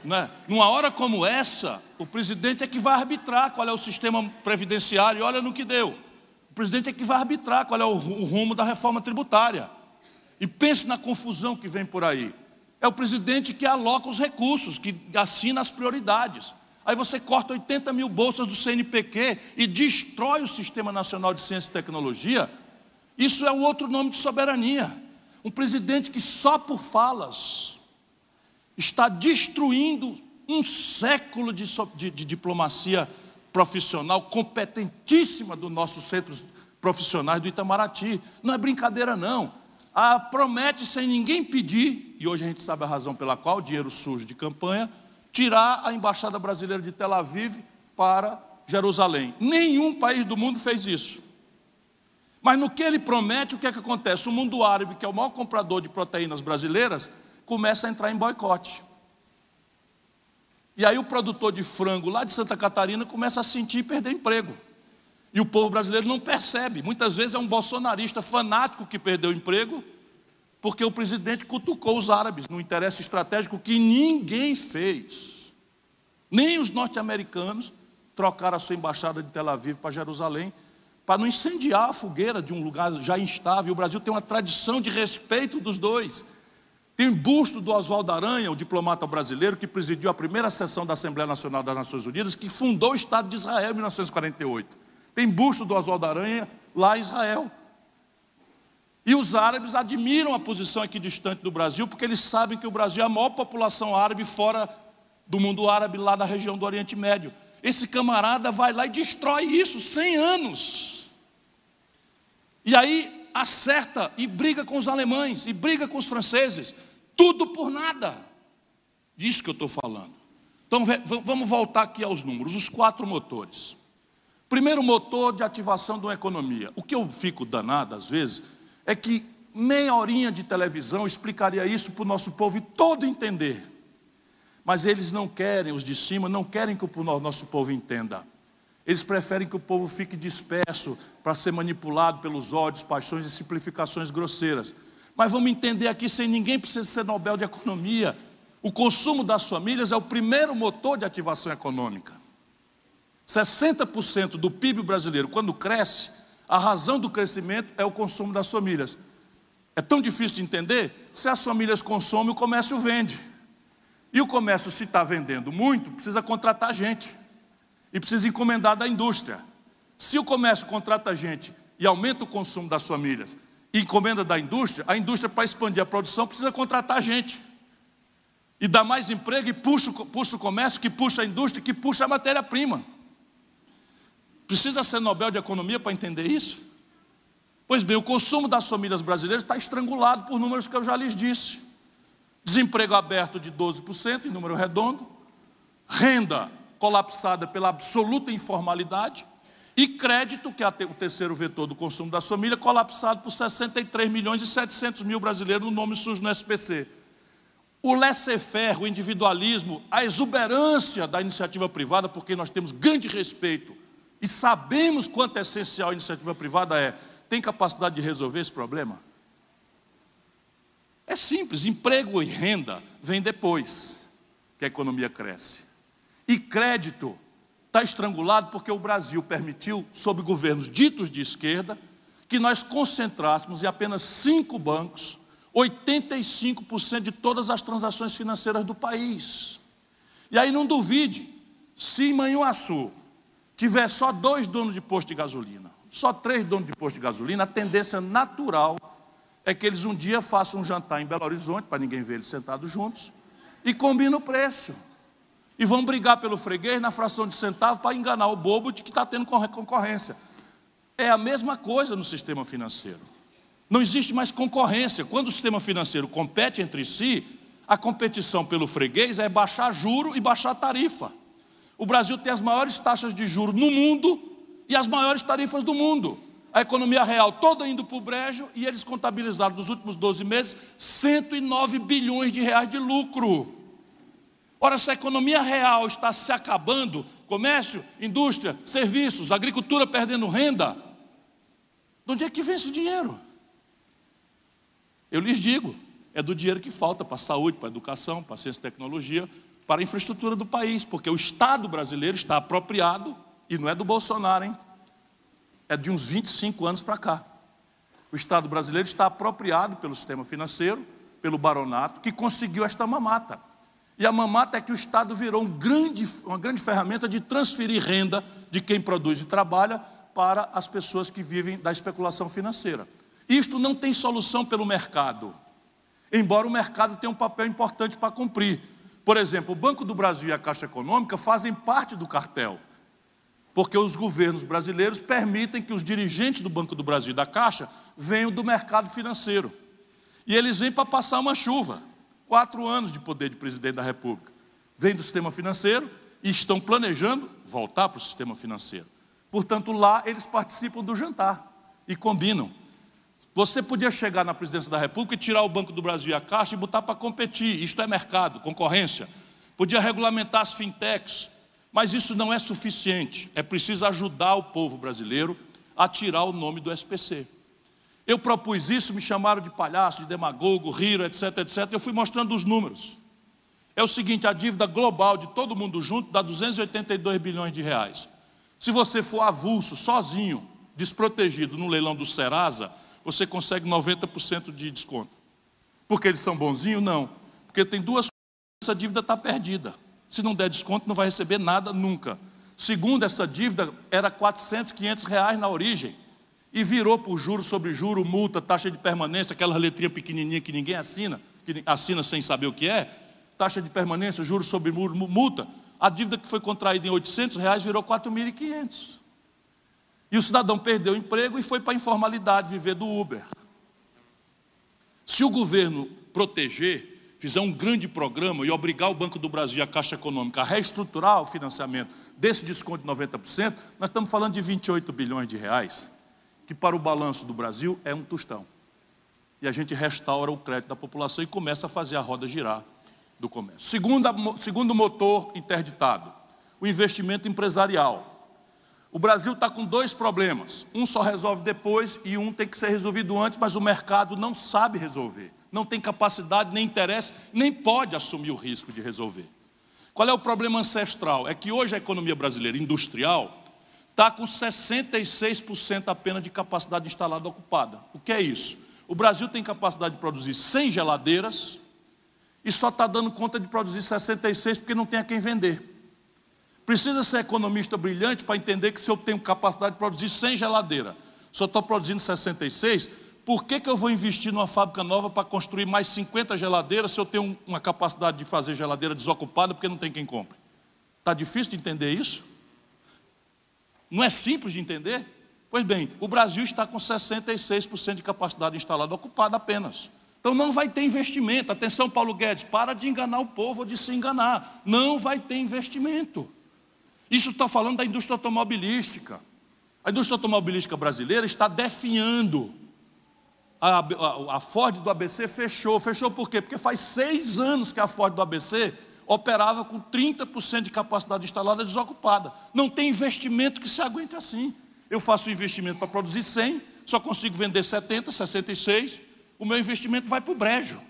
não é? numa hora como essa, o presidente é que vai arbitrar qual é o sistema previdenciário, e olha no que deu. O presidente é que vai arbitrar qual é o rumo da reforma tributária. E pense na confusão que vem por aí. É o presidente que aloca os recursos, que assina as prioridades. Aí você corta 80 mil bolsas do CNPq e destrói o Sistema Nacional de Ciência e Tecnologia. Isso é um outro nome de soberania. Um presidente que só por falas está destruindo um século de, de, de diplomacia profissional competentíssima dos nossos centros profissionais do Itamaraty. Não é brincadeira, não. Ah, promete sem ninguém pedir, e hoje a gente sabe a razão pela qual, dinheiro sujo de campanha, tirar a embaixada brasileira de Tel Aviv para Jerusalém. Nenhum país do mundo fez isso. Mas no que ele promete, o que é que acontece? O mundo árabe, que é o maior comprador de proteínas brasileiras, começa a entrar em boicote. E aí o produtor de frango lá de Santa Catarina começa a sentir perder emprego. E o povo brasileiro não percebe. Muitas vezes é um bolsonarista fanático que perdeu o emprego, porque o presidente cutucou os árabes no interesse estratégico que ninguém fez. Nem os norte-americanos trocaram a sua embaixada de Tel Aviv para Jerusalém, para não incendiar a fogueira de um lugar já instável. O Brasil tem uma tradição de respeito dos dois. Tem busto do Oswaldo Aranha, o diplomata brasileiro que presidiu a primeira sessão da Assembleia Nacional das Nações Unidas, que fundou o Estado de Israel em 1948. Tem busto do Oswaldo Aranha lá em Israel. E os árabes admiram a posição aqui distante do Brasil, porque eles sabem que o Brasil é a maior população árabe fora do mundo árabe, lá da região do Oriente Médio. Esse camarada vai lá e destrói isso, 100 anos. E aí acerta e briga com os alemães, e briga com os franceses, tudo por nada. Disso que eu estou falando. Então vamos voltar aqui aos números, os quatro motores. Primeiro motor de ativação de uma economia. O que eu fico danado às vezes é que meia horinha de televisão explicaria isso para o nosso povo todo entender. Mas eles não querem, os de cima, não querem que o nosso povo entenda. Eles preferem que o povo fique disperso para ser manipulado pelos ódios, paixões e simplificações grosseiras. Mas vamos entender aqui, sem ninguém precisa ser Nobel de Economia, o consumo das famílias é o primeiro motor de ativação econômica. 60% do PIB brasileiro, quando cresce, a razão do crescimento é o consumo das famílias. É tão difícil de entender? Se as famílias consomem, o comércio vende. E o comércio, se está vendendo muito, precisa contratar gente e precisa encomendar da indústria. Se o comércio contrata gente e aumenta o consumo das famílias e encomenda da indústria, a indústria, para expandir a produção, precisa contratar gente. E dá mais emprego e puxa, puxa o comércio, que puxa a indústria, que puxa a matéria-prima. Precisa ser Nobel de Economia para entender isso? Pois bem, o consumo das famílias brasileiras está estrangulado por números que eu já lhes disse. Desemprego aberto de 12%, em número redondo. Renda colapsada pela absoluta informalidade E crédito, que é o terceiro vetor do consumo da família, colapsado por 63 milhões e 700 mil brasileiros no nome sujo no SPC. O laissez-faire, o individualismo, a exuberância da iniciativa privada, porque nós temos grande respeito e sabemos quanto é essencial a iniciativa privada é, tem capacidade de resolver esse problema? É simples, emprego e renda vem depois que a economia cresce. E crédito está estrangulado porque o Brasil permitiu, sob governos ditos de esquerda, que nós concentrássemos em apenas cinco bancos 85% de todas as transações financeiras do país. E aí não duvide, se em Manhuaçu tiver só dois donos de posto de gasolina, só três donos de posto de gasolina, a tendência natural é que eles um dia façam um jantar em Belo Horizonte, para ninguém ver eles sentados juntos, e combinem o preço. E vão brigar pelo freguês na fração de centavo para enganar o bobo de que está tendo concorrência. É a mesma coisa no sistema financeiro. Não existe mais concorrência. Quando o sistema financeiro compete entre si, a competição pelo freguês é baixar juro e baixar tarifa. O Brasil tem as maiores taxas de juro no mundo e as maiores tarifas do mundo a economia real toda indo para o brejo e eles contabilizaram nos últimos 12 meses 109 bilhões de reais de lucro. Ora, se a economia real está se acabando, comércio, indústria, serviços, agricultura perdendo renda, de onde é que vem esse dinheiro? Eu lhes digo, é do dinheiro que falta para a saúde, para a educação, para a ciência e tecnologia, para a infraestrutura do país, porque o Estado brasileiro está apropriado, e não é do Bolsonaro, hein? é de uns 25 anos para cá. O Estado brasileiro está apropriado pelo sistema financeiro, pelo baronato, que conseguiu esta mamata. E a mamata é que o Estado virou um grande, uma grande ferramenta de transferir renda de quem produz e trabalha para as pessoas que vivem da especulação financeira. Isto não tem solução pelo mercado, embora o mercado tenha um papel importante para cumprir. Por exemplo, o Banco do Brasil e a Caixa Econômica fazem parte do cartel porque os governos brasileiros permitem que os dirigentes do Banco do Brasil e da Caixa venham do mercado financeiro. E eles vêm para passar uma chuva. Quatro anos de poder de presidente da República. Vêm do sistema financeiro e estão planejando voltar para o sistema financeiro. Portanto, lá eles participam do jantar e combinam. Você podia chegar na presidência da República e tirar o Banco do Brasil e a Caixa e botar para competir. Isto é mercado, concorrência. Podia regulamentar as fintechs, mas isso não é suficiente, é preciso ajudar o povo brasileiro a tirar o nome do SPC. Eu propus isso, me chamaram de palhaço, de demagogo, riram, etc, etc. Eu fui mostrando os números. É o seguinte: a dívida global de todo mundo junto dá 282 bilhões de reais. Se você for avulso, sozinho, desprotegido no leilão do Serasa, você consegue 90% de desconto. Porque eles são bonzinhos? Não. Porque tem duas coisas: essa dívida está perdida. Se não der desconto, não vai receber nada nunca. Segundo, essa dívida era 400, 500 reais na origem. E virou por juro sobre juro, multa, taxa de permanência, aquela letrinha pequenininha que ninguém assina, que assina sem saber o que é. Taxa de permanência, juros sobre multa. A dívida que foi contraída em 800 reais virou 4.500. E o cidadão perdeu o emprego e foi para a informalidade, viver do Uber. Se o governo proteger fizer um grande programa e obrigar o Banco do Brasil e a Caixa Econômica a reestruturar o financiamento desse desconto de 90%, nós estamos falando de 28 bilhões de reais, que para o balanço do Brasil é um tostão. E a gente restaura o crédito da população e começa a fazer a roda girar do comércio. Segunda, segundo motor interditado, o investimento empresarial. O Brasil está com dois problemas. Um só resolve depois e um tem que ser resolvido antes, mas o mercado não sabe resolver não tem capacidade, nem interesse, nem pode assumir o risco de resolver. Qual é o problema ancestral? É que hoje a economia brasileira industrial está com 66% apenas de capacidade instalada ocupada. O que é isso? O Brasil tem capacidade de produzir 100 geladeiras e só está dando conta de produzir 66 porque não tem a quem vender. Precisa ser economista brilhante para entender que se eu tenho capacidade de produzir 100 geladeiras, só estou produzindo 66, por que, que eu vou investir numa fábrica nova para construir mais 50 geladeiras se eu tenho uma capacidade de fazer geladeira desocupada porque não tem quem compre? Está difícil de entender isso? Não é simples de entender? Pois bem, o Brasil está com 66% de capacidade instalada ocupada apenas. Então não vai ter investimento. Atenção, Paulo Guedes, para de enganar o povo ou de se enganar. Não vai ter investimento. Isso está falando da indústria automobilística. A indústria automobilística brasileira está definhando. A, a, a, Ford do ABC fechou. Fechou por quê? Porque faz seis anos que a Ford do ABC operava com 30% de capacidade instalada desocupada. Não tem investimento que se aguente assim. Eu faço investimento para produzir 100, só consigo vender 70, 66. O meu investimento vai para o brejo.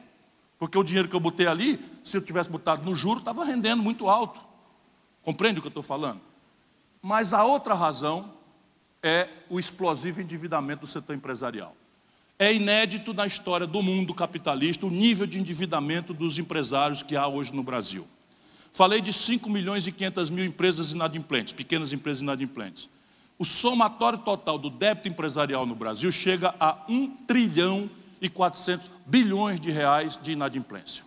Porque o dinheiro que eu botei ali, se eu tivesse botado no juro, estava rendendo muito alto. Compreende o que eu estou falando? Mas a outra razão é o explosivo endividamento do setor empresarial. É inédito na história do mundo capitalista o nível de endividamento dos empresários que há hoje no Brasil. Falei de 5 milhões e 500 mil empresas inadimplentes, pequenas empresas inadimplentes. O somatório total do débito empresarial no Brasil chega a 1 trilhão e 400 bilhões de reais de inadimplência.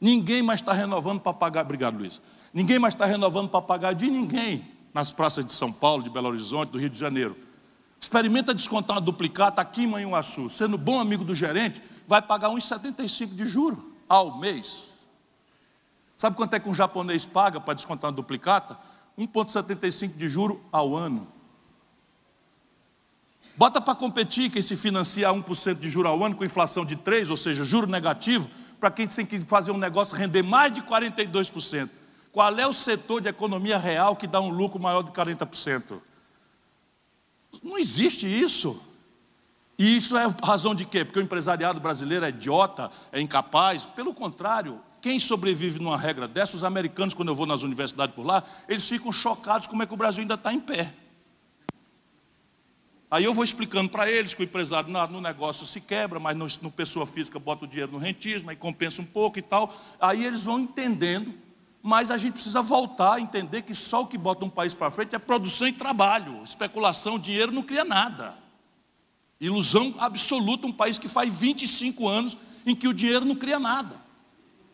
Ninguém mais está renovando para pagar, obrigado Luiz, ninguém mais está renovando para pagar de ninguém nas praças de São Paulo, de Belo Horizonte, do Rio de Janeiro. Experimenta descontar uma duplicata aqui em Manhuaçu. Sendo bom amigo do gerente, vai pagar 1,75 de juro ao mês. Sabe quanto é que um japonês paga para descontar uma duplicata? 1,75 de juro ao ano. Bota para competir quem se financia a 1% de juro ao ano com inflação de 3%, ou seja, juro negativo, para quem tem que fazer um negócio render mais de 42%. Qual é o setor de economia real que dá um lucro maior de 40%? Não existe isso. E isso é razão de quê? Porque o empresariado brasileiro é idiota, é incapaz. Pelo contrário, quem sobrevive numa regra dessa, os americanos, quando eu vou nas universidades por lá, eles ficam chocados como é que o Brasil ainda está em pé. Aí eu vou explicando para eles que o empresário no negócio se quebra, mas no, no pessoa física bota o dinheiro no rentismo, aí compensa um pouco e tal. Aí eles vão entendendo mas a gente precisa voltar a entender que só o que bota um país para frente é produção e trabalho. Especulação, dinheiro não cria nada. Ilusão absoluta, um país que faz 25 anos em que o dinheiro não cria nada.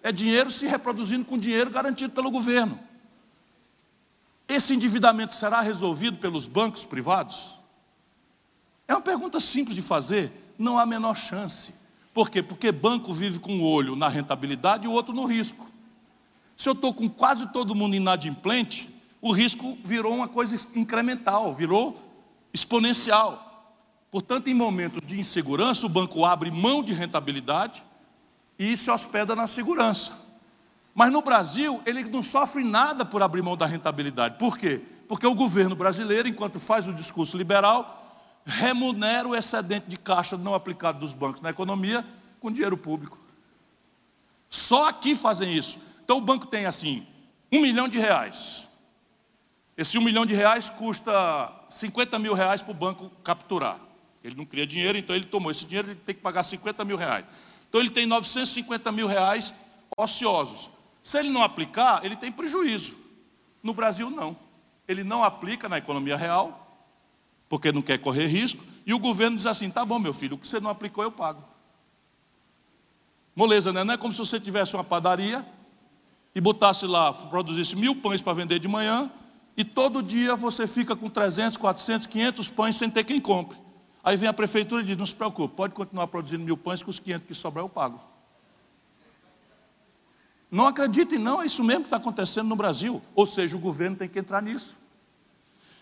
É dinheiro se reproduzindo com dinheiro garantido pelo governo. Esse endividamento será resolvido pelos bancos privados? É uma pergunta simples de fazer, não há a menor chance. Por quê? Porque banco vive com um olho na rentabilidade e o outro no risco. Se eu estou com quase todo mundo inadimplente, o risco virou uma coisa incremental, virou exponencial. Portanto, em momentos de insegurança, o banco abre mão de rentabilidade e se hospeda na segurança. Mas no Brasil, ele não sofre nada por abrir mão da rentabilidade. Por quê? Porque o governo brasileiro, enquanto faz o discurso liberal, remunera o excedente de caixa não aplicado dos bancos na economia com dinheiro público. Só aqui fazem isso. Então o banco tem assim, um milhão de reais. Esse um milhão de reais custa 50 mil reais para o banco capturar. Ele não cria dinheiro, então ele tomou esse dinheiro, ele tem que pagar 50 mil reais. Então ele tem 950 mil reais ociosos. Se ele não aplicar, ele tem prejuízo. No Brasil, não. Ele não aplica na economia real, porque não quer correr risco, e o governo diz assim: tá bom, meu filho, o que você não aplicou, eu pago. Moleza, né? Não é como se você tivesse uma padaria e botasse lá, produzisse mil pães para vender de manhã, e todo dia você fica com 300, 400, 500 pães sem ter quem compre. Aí vem a prefeitura e diz: não se preocupe, pode continuar produzindo mil pães, que os 500 que sobrar eu pago. Não acreditem, não, é isso mesmo que está acontecendo no Brasil. Ou seja, o governo tem que entrar nisso.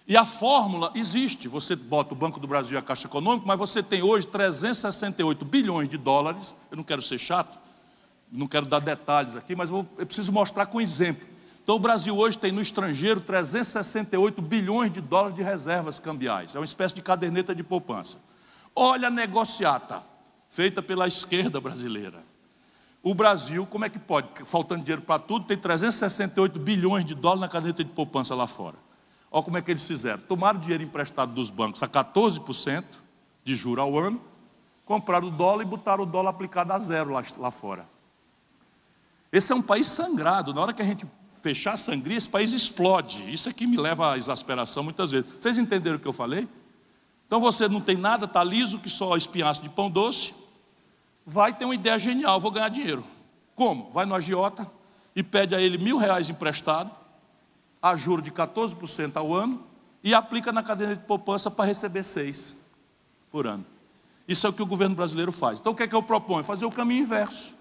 E a fórmula existe. Você bota o Banco do Brasil e a Caixa Econômica, mas você tem hoje 368 bilhões de dólares. Eu não quero ser chato, não quero dar detalhes aqui, mas eu, eu preciso mostrar com exemplo. Então, o Brasil hoje tem no estrangeiro 368 bilhões de dólares de reservas cambiais. É uma espécie de caderneta de poupança. Olha a negociata feita pela esquerda brasileira. O Brasil, como é que pode? Faltando dinheiro para tudo, tem 368 bilhões de dólares na caderneta de poupança lá fora. Olha como é que eles fizeram. Tomaram dinheiro emprestado dos bancos a 14% de juro ao ano, compraram o dólar e botaram o dólar aplicado a zero lá, lá fora. Esse é um país sangrado. Na hora que a gente fechar a sangria, esse país explode. Isso aqui me leva à exasperação muitas vezes. Vocês entenderam o que eu falei? Então você não tem nada, está liso, que só espinhaço de pão doce. Vai ter uma ideia genial, vou ganhar dinheiro. Como? Vai no agiota e pede a ele mil reais emprestado, a juro de 14% ao ano, e aplica na cadeia de poupança para receber seis por ano. Isso é o que o governo brasileiro faz. Então o que é que eu proponho? Fazer o caminho inverso.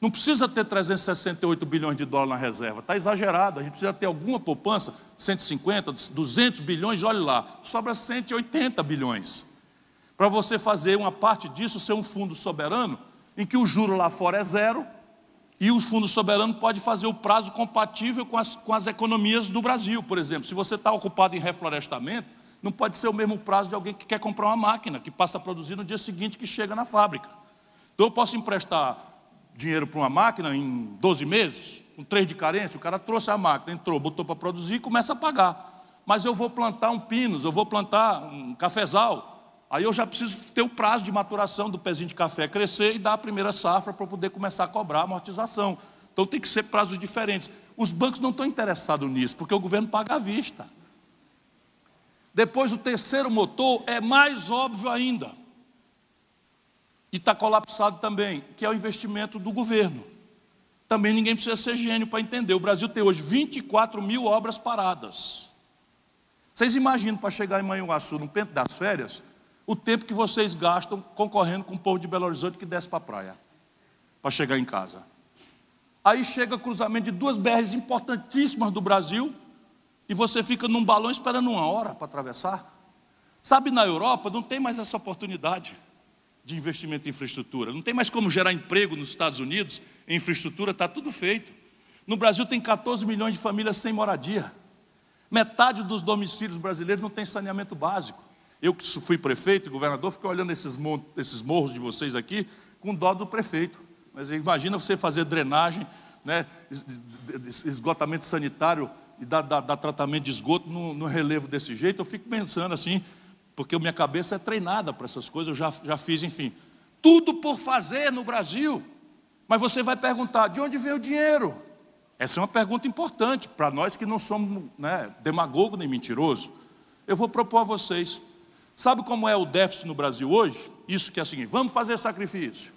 Não precisa ter 368 bilhões de dólares na reserva, está exagerado. A gente precisa ter alguma poupança, 150, 200 bilhões, olhe lá, sobra 180 bilhões. Para você fazer uma parte disso ser um fundo soberano, em que o juro lá fora é zero, e o fundo soberano pode fazer o prazo compatível com as, com as economias do Brasil, por exemplo. Se você está ocupado em reflorestamento, não pode ser o mesmo prazo de alguém que quer comprar uma máquina, que passa a produzir no dia seguinte que chega na fábrica. Então eu posso emprestar dinheiro para uma máquina em 12 meses, com três de carência, o cara trouxe a máquina, entrou, botou para produzir e começa a pagar. Mas eu vou plantar um pinos, eu vou plantar um cafezal, aí eu já preciso ter o prazo de maturação do pezinho de café crescer e dar a primeira safra para poder começar a cobrar a amortização. Então tem que ser prazos diferentes. Os bancos não estão interessados nisso, porque o governo paga à vista. Depois o terceiro motor é mais óbvio ainda e está colapsado também, que é o investimento do governo. Também ninguém precisa ser gênio para entender. O Brasil tem hoje 24 mil obras paradas. Vocês imaginam para chegar em Manhuaçu, no tempo das férias, o tempo que vocês gastam concorrendo com o povo de Belo Horizonte que desce para a praia, para chegar em casa. Aí chega cruzamento de duas BRs importantíssimas do Brasil, e você fica num balão esperando uma hora para atravessar. Sabe, na Europa não tem mais essa oportunidade de investimento em infraestrutura. Não tem mais como gerar emprego nos Estados Unidos, em infraestrutura está tudo feito. No Brasil tem 14 milhões de famílias sem moradia. Metade dos domicílios brasileiros não tem saneamento básico. Eu que fui prefeito e governador, fiquei olhando esses, esses morros de vocês aqui com dó do prefeito. Mas imagina você fazer drenagem, né, esgotamento sanitário e dar, dar, dar tratamento de esgoto no, no relevo desse jeito. Eu fico pensando assim, porque minha cabeça é treinada para essas coisas, eu já, já fiz, enfim. Tudo por fazer no Brasil. Mas você vai perguntar: de onde vem o dinheiro? Essa é uma pergunta importante para nós que não somos né, demagogo nem mentiroso. Eu vou propor a vocês. Sabe como é o déficit no Brasil hoje? Isso que é o seguinte: vamos fazer sacrifício.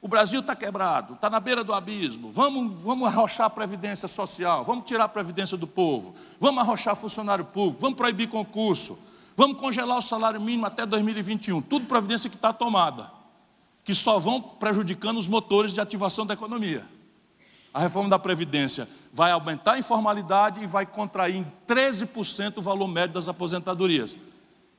O Brasil está quebrado, está na beira do abismo. Vamos, vamos arrochar a previdência social, vamos tirar a previdência do povo, vamos arrochar funcionário público, vamos proibir concurso, Vamos congelar o salário mínimo até 2021. Tudo providência que está tomada, que só vão prejudicando os motores de ativação da economia. A reforma da Previdência vai aumentar a informalidade e vai contrair em 13% o valor médio das aposentadorias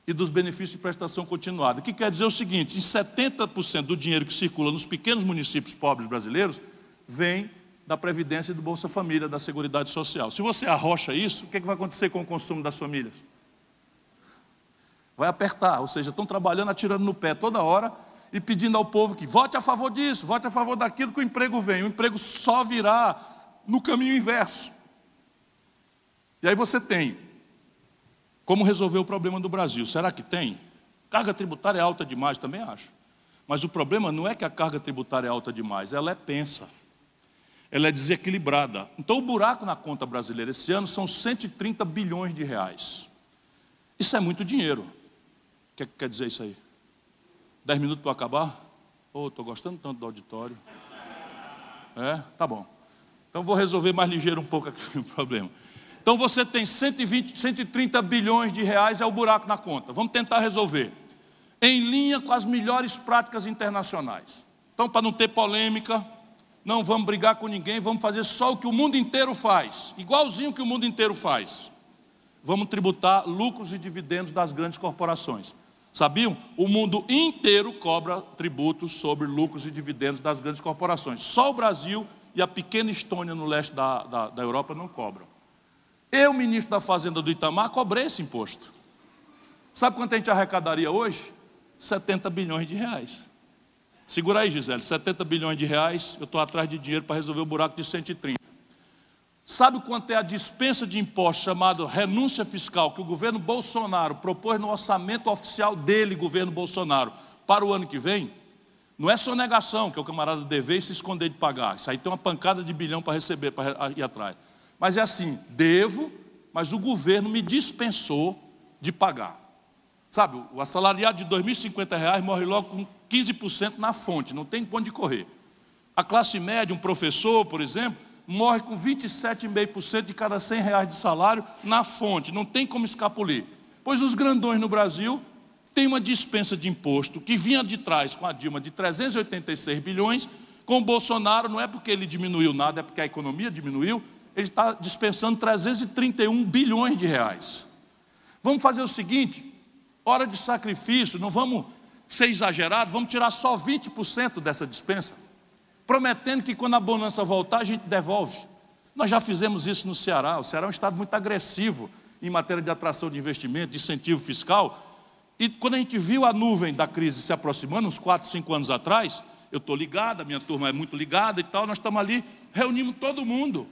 e dos benefícios de prestação continuada. O que quer dizer o seguinte: em 70% do dinheiro que circula nos pequenos municípios pobres brasileiros vem da Previdência e do Bolsa Família, da Seguridade Social. Se você arrocha isso, o que, é que vai acontecer com o consumo das famílias? Vai apertar, ou seja, estão trabalhando, atirando no pé toda hora e pedindo ao povo que vote a favor disso, vote a favor daquilo que o emprego vem. O emprego só virá no caminho inverso. E aí você tem como resolver o problema do Brasil. Será que tem? Carga tributária é alta demais, também acho. Mas o problema não é que a carga tributária é alta demais, ela é pensa. Ela é desequilibrada. Então o buraco na conta brasileira esse ano são 130 bilhões de reais. Isso é muito dinheiro que, que quer dizer isso aí? Dez minutos para acabar? Oh, estou gostando tanto do auditório. É? Tá bom. Então vou resolver mais ligeiro um pouco aqui o problema. Então você tem 120, 130 bilhões de reais, é o buraco na conta. Vamos tentar resolver. Em linha com as melhores práticas internacionais. Então, para não ter polêmica, não vamos brigar com ninguém, vamos fazer só o que o mundo inteiro faz, igualzinho que o mundo inteiro faz. Vamos tributar lucros e dividendos das grandes corporações. Sabiam? O mundo inteiro cobra tributos sobre lucros e dividendos das grandes corporações. Só o Brasil e a pequena Estônia no leste da, da, da Europa não cobram. Eu, ministro da Fazenda do Itamar, cobrei esse imposto. Sabe quanto a gente arrecadaria hoje? 70 bilhões de reais. Segura aí, Gisele, 70 bilhões de reais, eu estou atrás de dinheiro para resolver o buraco de 130. Sabe quanto é a dispensa de impostos chamado renúncia fiscal que o governo Bolsonaro propôs no orçamento oficial dele, governo Bolsonaro, para o ano que vem? Não é sonegação, que é o camarada dever e se esconder de pagar. Isso aí tem uma pancada de bilhão para receber, para ir atrás. Mas é assim, devo, mas o governo me dispensou de pagar. Sabe, o assalariado de R$ 2.050 morre logo com 15% na fonte, não tem onde correr. A classe média, um professor, por exemplo, morre com 27,5% de cada 100 reais de salário na fonte, não tem como escapulir. Pois os grandões no Brasil têm uma dispensa de imposto que vinha de trás com a Dilma de 386 bilhões, Com o Bolsonaro, não é porque ele diminuiu nada, é porque a economia diminuiu, ele está dispensando 331 bilhões de reais. Vamos fazer o seguinte: hora de sacrifício, não vamos ser exagerados, vamos tirar só 20% dessa dispensa, prometendo que quando a bonança voltar, a gente devolve. Nós já fizemos isso no Ceará. O Ceará é um estado muito agressivo em matéria de atração de investimento, de incentivo fiscal. E quando a gente viu a nuvem da crise se aproximando, uns 4, 5 anos atrás, eu estou ligado, a minha turma é muito ligada e tal, nós estamos ali, reunimos todo mundo.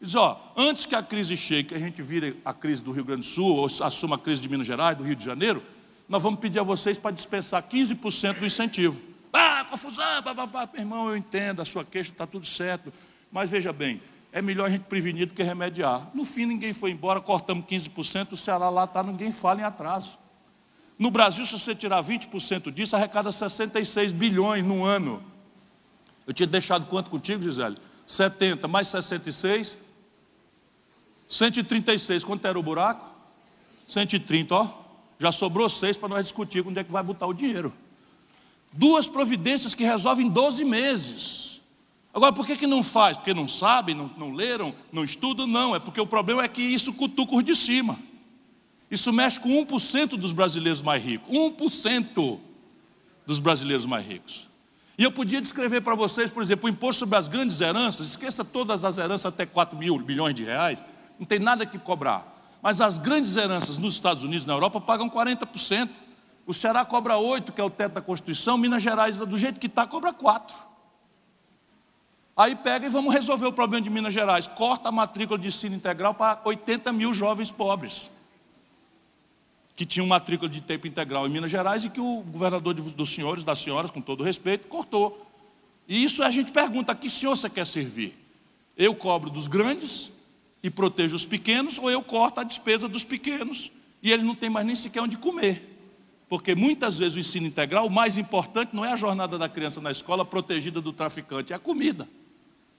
Diz, ó, antes que a crise chegue, que a gente vire a crise do Rio Grande do Sul, ou assuma a crise de Minas Gerais, do Rio de Janeiro, nós vamos pedir a vocês para dispensar 15% do incentivo. Ah, confusão, bababá. Meu irmão, eu entendo, a sua queixa está tudo certo. Mas veja bem, é melhor a gente prevenir do que remediar. No fim, ninguém foi embora, cortamos 15%, o Ceará lá está, ninguém fala em atraso. No Brasil, se você tirar 20% disso, arrecada 66 bilhões no ano. Eu tinha deixado quanto contigo, Gisele? 70 mais 66, 136. Quanto era o buraco? 130, ó. Já sobrou seis para nós discutir onde é que vai botar o dinheiro. Duas providências que resolvem 12 meses. Agora, por que, que não faz? Porque não sabem, não, não leram, não estudam? Não, é porque o problema é que isso cutuca os de cima. Isso mexe com 1% dos brasileiros mais ricos. 1% dos brasileiros mais ricos. E eu podia descrever para vocês, por exemplo, o imposto sobre as grandes heranças, esqueça todas as heranças até 4 mil bilhões de reais, não tem nada que cobrar. Mas as grandes heranças nos Estados Unidos e na Europa pagam 40%. O Ceará cobra 8%, que é o teto da Constituição, Minas Gerais, do jeito que está, cobra 4%. Aí pega e vamos resolver o problema de Minas Gerais. Corta a matrícula de ensino integral para 80 mil jovens pobres, que tinham matrícula de tempo integral em Minas Gerais e que o governador dos senhores, das senhoras, com todo respeito, cortou. E isso a gente pergunta: a que senhor você quer servir? Eu cobro dos grandes e protejo os pequenos, ou eu corto a despesa dos pequenos e eles não têm mais nem sequer onde comer. Porque muitas vezes o ensino integral, o mais importante não é a jornada da criança na escola protegida do traficante, é a comida,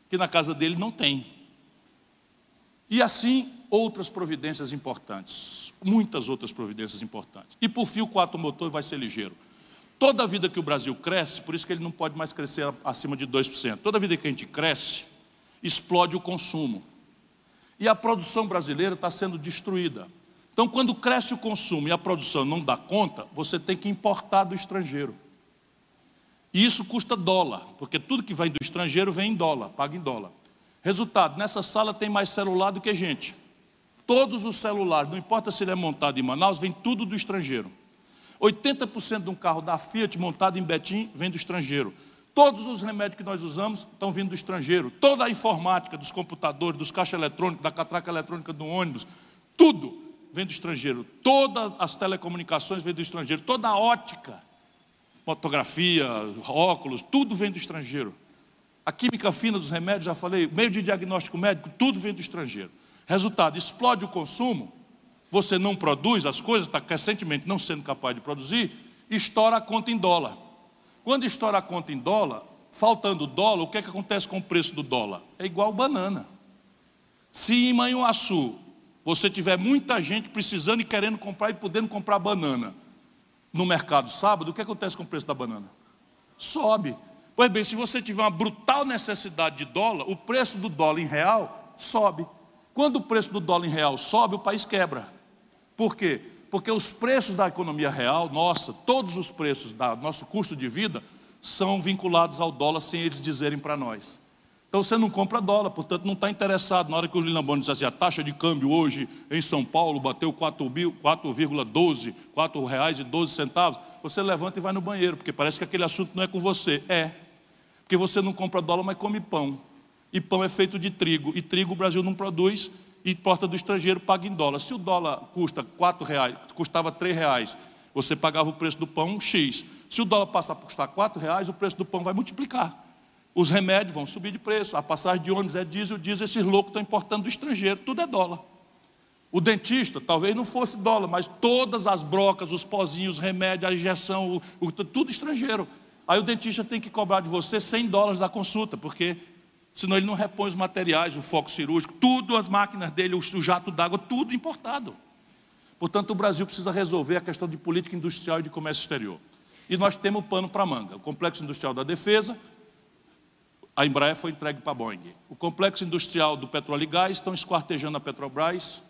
que na casa dele não tem. E assim, outras providências importantes, muitas outras providências importantes. E por fim, o quatro motor vai ser ligeiro. Toda a vida que o Brasil cresce, por isso que ele não pode mais crescer acima de 2%. Toda vida que a gente cresce, explode o consumo e a produção brasileira está sendo destruída. Então, quando cresce o consumo e a produção não dá conta, você tem que importar do estrangeiro. E isso custa dólar, porque tudo que vem do estrangeiro vem em dólar, paga em dólar. Resultado, nessa sala tem mais celular do que gente. Todos os celulares, não importa se ele é montado em Manaus, vem tudo do estrangeiro. 80% de um carro da Fiat montado em Betim vem do estrangeiro. Todos os remédios que nós usamos estão vindo do estrangeiro. Toda a informática dos computadores, dos caixas eletrônicos, da catraca eletrônica do ônibus, tudo vem do estrangeiro. Todas as telecomunicações vêm do estrangeiro. Toda a ótica, fotografia, óculos, tudo vem do estrangeiro. A química fina dos remédios, já falei, meio de diagnóstico médico, tudo vem do estrangeiro. Resultado, explode o consumo, você não produz as coisas, está recentemente não sendo capaz de produzir, estoura a conta em dólar. Quando estoura a conta em dólar, faltando dólar, o que, é que acontece com o preço do dólar? É igual banana. Se em Manhuaçu você tiver muita gente precisando e querendo comprar e podendo comprar banana no mercado sábado, o que acontece com o preço da banana? Sobe. Pois bem, se você tiver uma brutal necessidade de dólar, o preço do dólar em real sobe. Quando o preço do dólar em real sobe, o país quebra. Por quê? Porque os preços da economia real, nossa, todos os preços do nosso custo de vida, são vinculados ao dólar sem eles dizerem para nós. Então você não compra dólar, portanto não está interessado. Na hora que o Lilambone diz assim, a taxa de câmbio hoje em São Paulo bateu 4,12, R$ 4,12, você levanta e vai no banheiro, porque parece que aquele assunto não é com você. É, porque você não compra dólar, mas come pão. E pão é feito de trigo, e trigo o Brasil não produz, e porta do estrangeiro paga em dólar. Se o dólar custa quatro reais, custava três reais, você pagava o preço do pão X. Se o dólar passar a custar quatro reais, o preço do pão vai multiplicar. Os remédios vão subir de preço, a passagem de ônibus é diesel, diesel esses loucos estão importando do estrangeiro, tudo é dólar. O dentista, talvez não fosse dólar, mas todas as brocas, os pozinhos, os remédios, a injeção, o, o, tudo estrangeiro. Aí o dentista tem que cobrar de você 100 dólares da consulta, porque senão ele não repõe os materiais, o foco cirúrgico, tudo, as máquinas dele, o, jato d'água, tudo importado. Portanto, o Brasil precisa resolver a questão de política industrial e de comércio exterior. E nós temos pano para manga. O Complexo Industrial da Defesa, a Embraer foi entregue para a Boeing. O complexo industrial do petróleo e gás estão esquartejando a Petrobras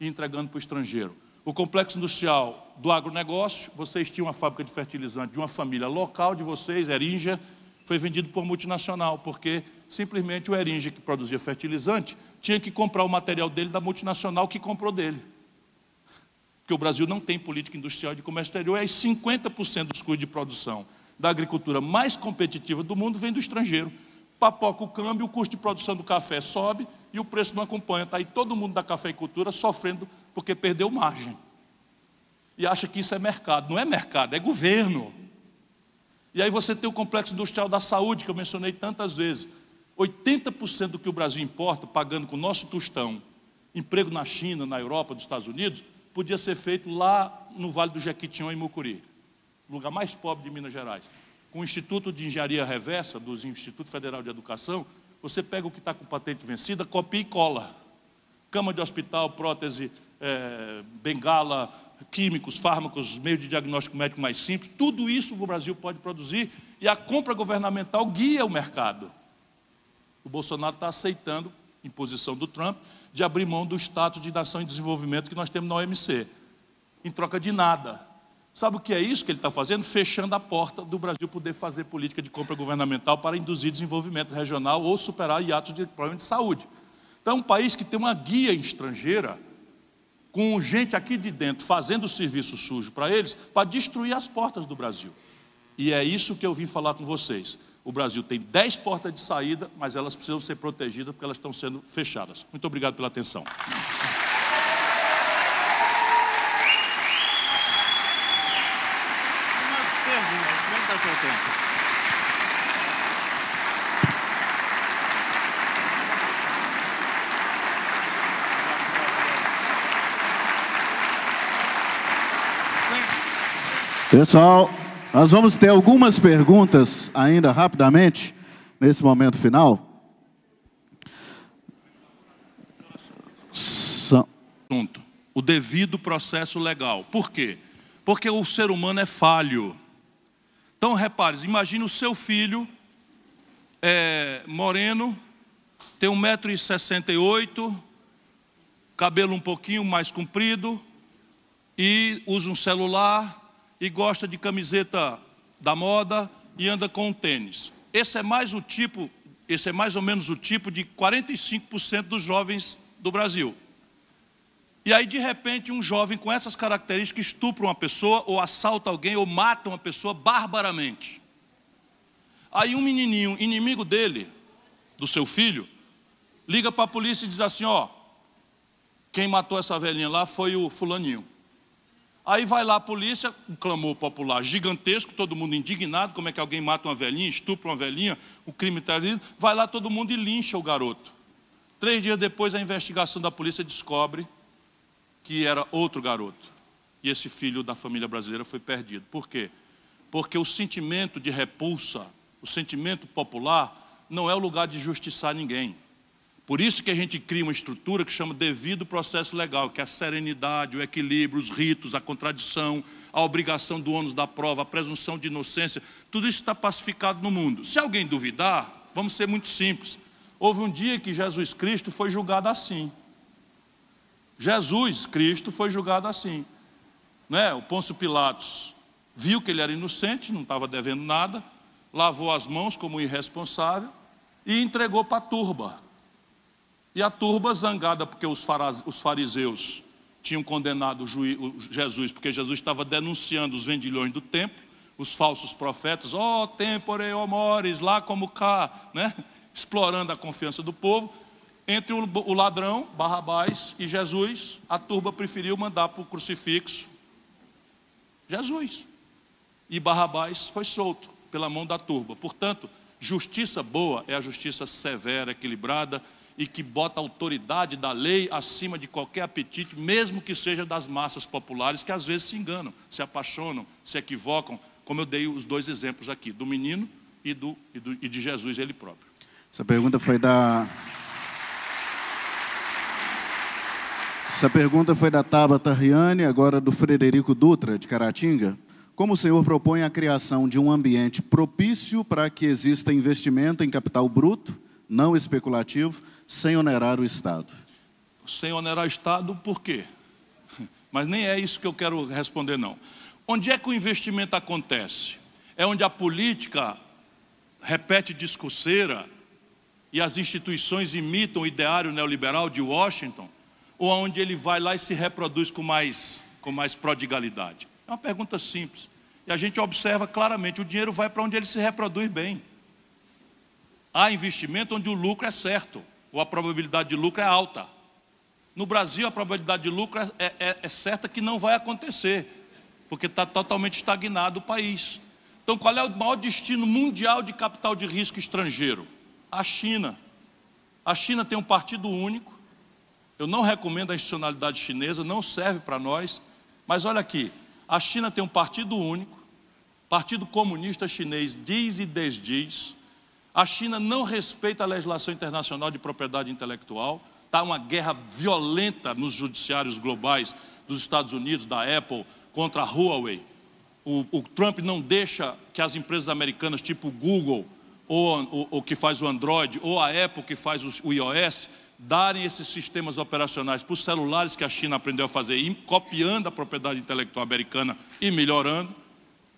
e entregando para o estrangeiro. O complexo industrial do agronegócio, vocês tinham uma fábrica de fertilizante de uma família local de vocês, Erinja, foi vendido por multinacional, porque simplesmente o Erinja que produzia fertilizante tinha que comprar o material dele da multinacional que comprou dele. Porque o Brasil não tem política industrial de comércio exterior, e 50% dos custos de produção da agricultura mais competitiva do mundo vem do estrangeiro papoca o câmbio, o custo de produção do café sobe e o preço não acompanha. Está aí todo mundo da cafeicultura sofrendo porque perdeu margem. E acha que isso é mercado. Não é mercado, é governo. E aí você tem o complexo industrial da saúde, que eu mencionei tantas vezes. 80% do que o Brasil importa, pagando com o nosso tostão, emprego na China, na Europa, nos Estados Unidos, podia ser feito lá no Vale do Jequitinhonha, em Mucuri, lugar mais pobre de Minas Gerais com o Instituto de Engenharia Reversa, do Instituto Federal de Educação, você pega o que está com patente vencida, copia e cola. Cama de hospital, prótese, é, bengala, químicos, fármacos, meio de diagnóstico médico mais simples, tudo isso o Brasil pode produzir e a compra governamental guia o mercado. O Bolsonaro está aceitando, em posição do Trump, de abrir mão do status de nação em desenvolvimento que nós temos na OMC, em troca de nada. Sabe o que é isso que ele está fazendo? Fechando a porta do Brasil poder fazer política de compra governamental para induzir desenvolvimento regional ou superar hiatos de problemas de saúde. Então, é um país que tem uma guia estrangeira, com gente aqui de dentro fazendo serviço sujo para eles, para destruir as portas do Brasil. E é isso que eu vim falar com vocês. O Brasil tem 10 portas de saída, mas elas precisam ser protegidas porque elas estão sendo fechadas. Muito obrigado pela atenção. Seu tempo. Pessoal, nós vamos ter algumas perguntas ainda rapidamente, nesse momento final. O devido processo legal. Por quê? Porque o ser humano é falho. Então, repare, imagine o seu filho, é, moreno, tem 1,68m, cabelo um pouquinho mais comprido, e usa um celular, e gosta de camiseta da moda, e anda com um tênis. Esse é mais o tipo, esse é mais ou menos o tipo de 45% dos jovens do Brasil. E aí, de repente, um jovem com essas características estupra uma pessoa, ou assalta alguém, ou mata uma pessoa barbaramente. Aí, um menininho, inimigo dele, do seu filho, liga para a polícia e diz assim: Ó, quem matou essa velhinha lá foi o Fulaninho. Aí vai lá a polícia, um clamor popular gigantesco, todo mundo indignado: como é que alguém mata uma velhinha, estupra uma velhinha, o crime está ali. Vai lá todo mundo e lincha o garoto. Três dias depois, a investigação da polícia descobre que era outro garoto. E esse filho da família brasileira foi perdido. Por quê? Porque o sentimento de repulsa, o sentimento popular, não é o lugar de justiçar ninguém. Por isso que a gente cria uma estrutura que chama devido processo legal, que é a serenidade, o equilíbrio, os ritos, a contradição, a obrigação do ônus da prova, a presunção de inocência, tudo isso está pacificado no mundo. Se alguém duvidar, vamos ser muito simples. Houve um dia que Jesus Cristo foi julgado assim. Jesus Cristo foi julgado assim. Né? O Pôncio Pilatos viu que ele era inocente, não estava devendo nada, lavou as mãos como irresponsável e entregou para a turba. E a turba, zangada porque os fariseus tinham condenado Jesus, porque Jesus estava denunciando os vendilhões do templo, os falsos profetas, ó oh, tempore, ó oh, mores, lá como cá, né? explorando a confiança do povo. Entre o ladrão, Barrabás, e Jesus, a turba preferiu mandar para o crucifixo Jesus. E Barrabás foi solto pela mão da turba. Portanto, justiça boa é a justiça severa, equilibrada e que bota a autoridade da lei acima de qualquer apetite, mesmo que seja das massas populares, que às vezes se enganam, se apaixonam, se equivocam, como eu dei os dois exemplos aqui, do menino e, do, e, do, e de Jesus ele próprio. Essa pergunta foi da Essa pergunta foi da Tabata Riane, agora do Frederico Dutra, de Caratinga. como o senhor propõe a criação de um ambiente propício para que exista investimento em capital bruto, não especulativo, sem onerar o Estado? Sem onerar o Estado, por quê? Mas nem é isso que eu quero responder, não. Onde é que o investimento acontece? É onde a política repete discurseira e as instituições imitam o ideário neoliberal de Washington? Ou onde ele vai lá e se reproduz com mais, com mais prodigalidade? É uma pergunta simples. E a gente observa claramente, o dinheiro vai para onde ele se reproduz bem. Há investimento onde o lucro é certo, ou a probabilidade de lucro é alta. No Brasil, a probabilidade de lucro é, é, é certa que não vai acontecer, porque está totalmente estagnado o país. Então, qual é o maior destino mundial de capital de risco estrangeiro? A China. A China tem um partido único. Eu não recomendo a institucionalidade chinesa, não serve para nós. Mas olha aqui, a China tem um partido único. Partido Comunista Chinês diz e desdiz. A China não respeita a legislação internacional de propriedade intelectual. Está uma guerra violenta nos judiciários globais dos Estados Unidos, da Apple, contra a Huawei. O, o Trump não deixa que as empresas americanas, tipo Google, ou o que faz o Android, ou a Apple que faz o iOS, darem esses sistemas operacionais para os celulares que a China aprendeu a fazer, copiando a propriedade intelectual americana e melhorando.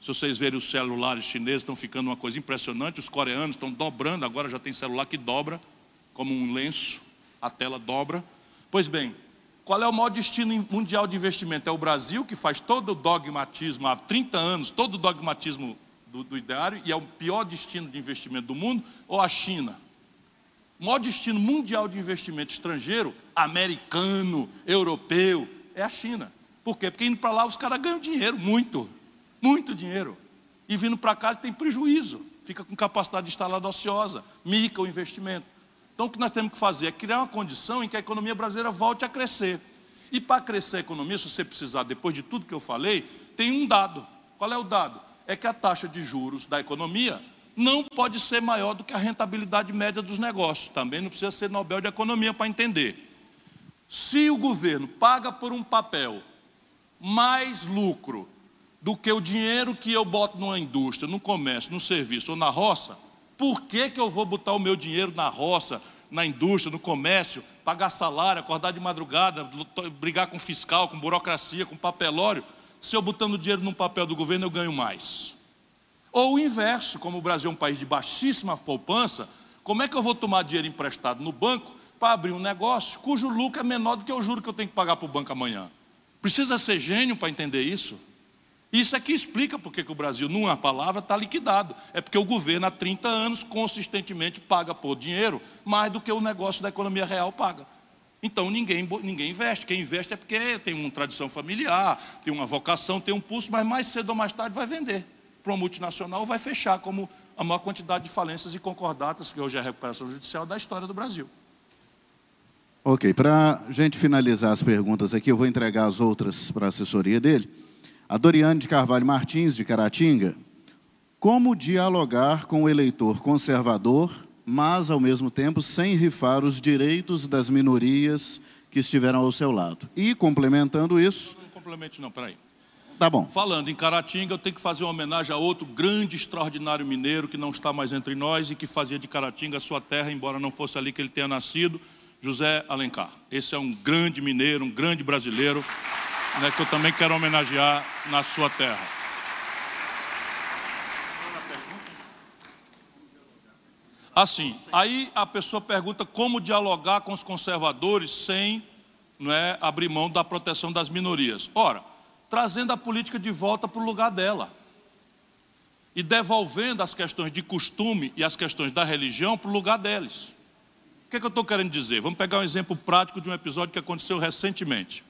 Se vocês verem os celulares chineses, estão ficando uma coisa impressionante. Os coreanos estão dobrando, agora já tem celular que dobra, como um lenço a tela dobra. Pois bem, qual é o maior destino mundial de investimento? É o Brasil, que faz todo o dogmatismo há 30 anos, todo o dogmatismo do, do ideário, e é o pior destino de investimento do mundo, ou a China? O maior destino mundial de investimento estrangeiro, americano, europeu, é a China. Por quê? Porque indo para lá os caras ganham dinheiro, muito, muito dinheiro. E vindo para cá tem prejuízo, fica com capacidade instalada ociosa, mica o investimento. Então, o que nós temos que fazer é criar uma condição em que a economia brasileira volte a crescer. E para crescer a economia, se você precisar, depois de tudo que eu falei, tem um dado. Qual é o dado? É que a taxa de juros da economia não pode ser maior do que a rentabilidade média dos negócios. Também não precisa ser Nobel de Economia para entender. Se o governo paga por um papel mais lucro do que o dinheiro que eu boto numa indústria, no comércio, no serviço ou na roça, por que, que eu vou botar o meu dinheiro na roça, na indústria, no comércio, pagar salário, acordar de madrugada, brigar com fiscal, com burocracia, com papelório, se eu botando dinheiro num papel do governo eu ganho mais? Ou o inverso, como o Brasil é um país de baixíssima poupança, como é que eu vou tomar dinheiro emprestado no banco para abrir um negócio cujo lucro é menor do que o juro que eu tenho que pagar para o banco amanhã? Precisa ser gênio para entender isso? Isso aqui explica porque que o Brasil, numa palavra, está liquidado. É porque o governo, há 30 anos, consistentemente paga por dinheiro mais do que o negócio da economia real paga. Então ninguém, ninguém investe. Quem investe é porque tem uma tradição familiar, tem uma vocação, tem um pulso, mas mais cedo ou mais tarde vai vender para uma multinacional vai fechar como a maior quantidade de falências e concordatas, que hoje é a recuperação judicial da história do Brasil. Ok, para a gente finalizar as perguntas aqui, eu vou entregar as outras para a assessoria dele. A Doriane de Carvalho Martins, de Caratinga, como dialogar com o eleitor conservador, mas, ao mesmo tempo, sem rifar os direitos das minorias que estiveram ao seu lado? E, complementando isso... Não complemente não, peraí. Tá bom. Falando em Caratinga, eu tenho que fazer uma homenagem a outro grande, extraordinário mineiro que não está mais entre nós e que fazia de Caratinga sua terra, embora não fosse ali que ele tenha nascido, José Alencar. Esse é um grande mineiro, um grande brasileiro, né, que eu também quero homenagear na sua terra. Assim, aí a pessoa pergunta como dialogar com os conservadores sem não é, abrir mão da proteção das minorias. Ora, trazendo a política de volta para o lugar dela e devolvendo as questões de costume e as questões da religião para o lugar deles. O que, é que eu estou querendo dizer? Vamos pegar um exemplo prático de um episódio que aconteceu recentemente.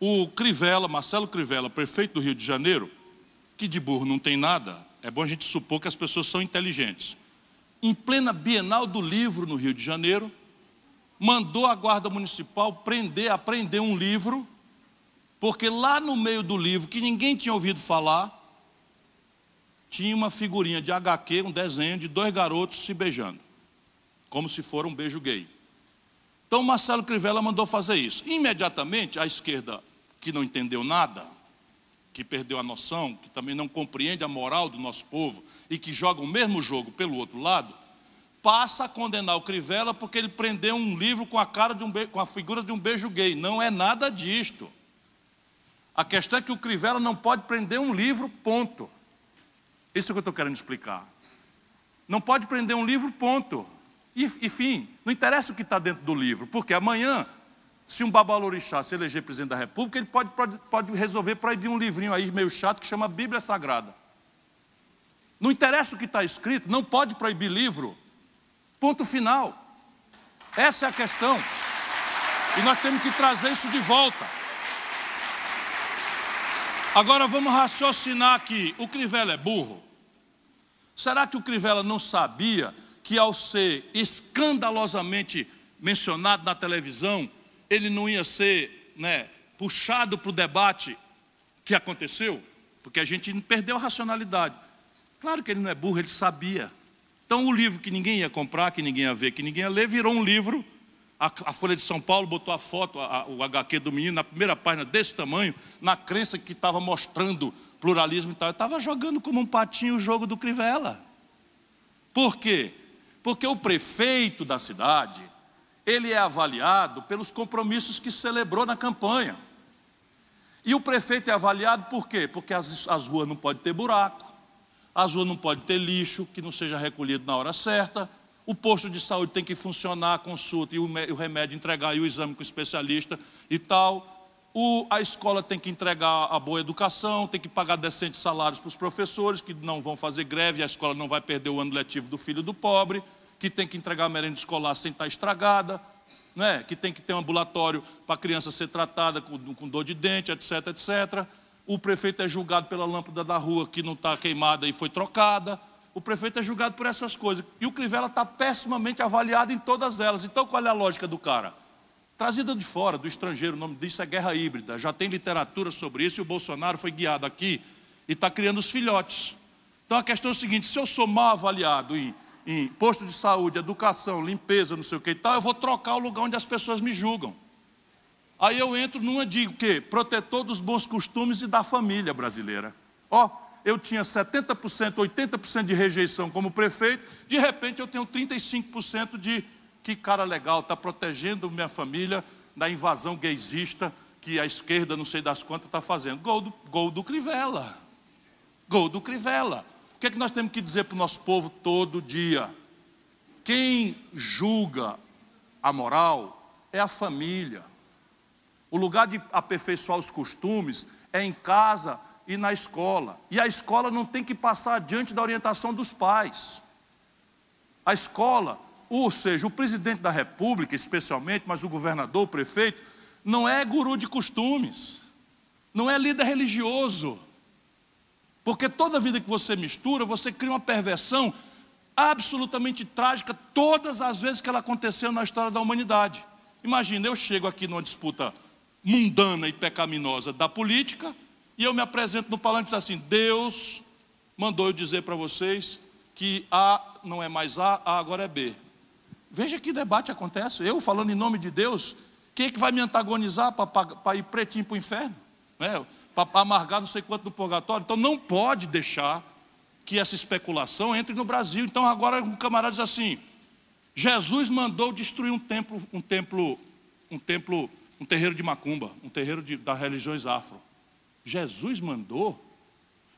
O Crivella, Marcelo Crivella, prefeito do Rio de Janeiro, que de burro não tem nada, é bom a gente supor que as pessoas são inteligentes. Em plena Bienal do Livro no Rio de Janeiro, mandou a Guarda Municipal prender, apreender um livro, porque lá no meio do livro, que ninguém tinha ouvido falar, tinha uma figurinha de HQ, um desenho de dois garotos se beijando, como se for um beijo gay. Então Marcelo Crivella mandou fazer isso. Imediatamente a esquerda que não entendeu nada, que perdeu a noção, que também não compreende a moral do nosso povo e que joga o mesmo jogo pelo outro lado, passa a condenar o Crivella porque ele prendeu um livro com a cara de um com a figura de um beijo gay. Não é nada disto. A questão é que o Crivella não pode prender um livro, ponto. Isso é o que eu estou querendo explicar. Não pode prender um livro, ponto. E, enfim, não interessa o que está dentro do livro, porque amanhã, se um babalorixá se eleger presidente da República, ele pode, pode, pode resolver proibir um livrinho aí meio chato que chama Bíblia Sagrada. Não interessa o que está escrito, não pode proibir livro. Ponto final. Essa é a questão. E nós temos que trazer isso de volta. Agora vamos raciocinar aqui. O Crivella é burro? Será que o Crivella não sabia que ao ser escandalosamente mencionado na televisão, ele não ia ser né, puxado para o debate que aconteceu? Porque a gente perdeu a racionalidade. Claro que ele não é burro, ele sabia. Então o livro que ninguém ia comprar, que ninguém ia ver, que ninguém ia ler, virou um livro a, a, Folha de São Paulo botou a foto, a, o HQ do menino, na primeira página desse tamanho, na crença que estava mostrando pluralismo e tal. Estava jogando como um patinho o jogo do Crivella. Por quê? Porque o prefeito da cidade, ele é avaliado pelos compromissos que celebrou na campanha. E o prefeito é avaliado por quê? Porque as, as ruas não podem ter buraco, as ruas não podem ter lixo que não seja recolhido na hora certa, o posto de saúde tem que funcionar, a consulta e o remédio entregar e o exame com o especialista e tal. O, a escola tem que entregar a boa educação, tem que pagar decentes salários para os professores, que não vão fazer greve, a escola não vai perder o ano letivo do filho do pobre, que tem que entregar a merenda escolar sem estar estragada, né? que tem que ter um ambulatório para a criança ser tratada com, com dor de dente, etc, etc. O prefeito é julgado pela lâmpada da rua que não está queimada e foi trocada o prefeito é julgado por essas coisas. E o Crivella está pessimamente avaliado em todas elas. Então qual é a lógica do cara? Trazida de fora, do estrangeiro, o nome disso é guerra híbrida. Já tem literatura sobre isso e o Bolsonaro foi guiado aqui e está criando os filhotes. Então a questão é o seguinte: se eu sou mal avaliado em, em posto de saúde, educação, limpeza, não sei o que e tal, eu vou trocar o lugar onde as pessoas me julgam. Aí eu entro numa de o quê? Protetor dos bons costumes e da família brasileira. Ó, eu tinha 70%, 80% de rejeição como prefeito, de repente eu tenho 35% de que cara legal, está protegendo minha família da invasão gaysista que a esquerda, não sei das quantas, está fazendo. Gol do, gol do Crivella. Gol do Crivella. O que é que nós temos que dizer para o nosso povo todo dia? Quem julga a moral é a família. O lugar de aperfeiçoar os costumes é em casa, e na escola. E a escola não tem que passar adiante da orientação dos pais. A escola, ou seja, o presidente da república, especialmente, mas o governador, o prefeito, não é guru de costumes, não é líder religioso. Porque toda vida que você mistura, você cria uma perversão absolutamente trágica todas as vezes que ela aconteceu na história da humanidade. Imagina, eu chego aqui numa disputa mundana e pecaminosa da política, e eu me apresento no palanque e diz assim: Deus mandou eu dizer para vocês que A não é mais A, A agora é B. Veja que debate acontece. Eu falando em nome de Deus, quem é que vai me antagonizar para ir pretinho para o inferno? Né? Para amargar não sei quanto no purgatório. Então não pode deixar que essa especulação entre no Brasil. Então agora um camarada diz assim: Jesus mandou destruir um templo, um templo, um templo, um terreiro de macumba, um terreiro de, das religiões afro. Jesus mandou.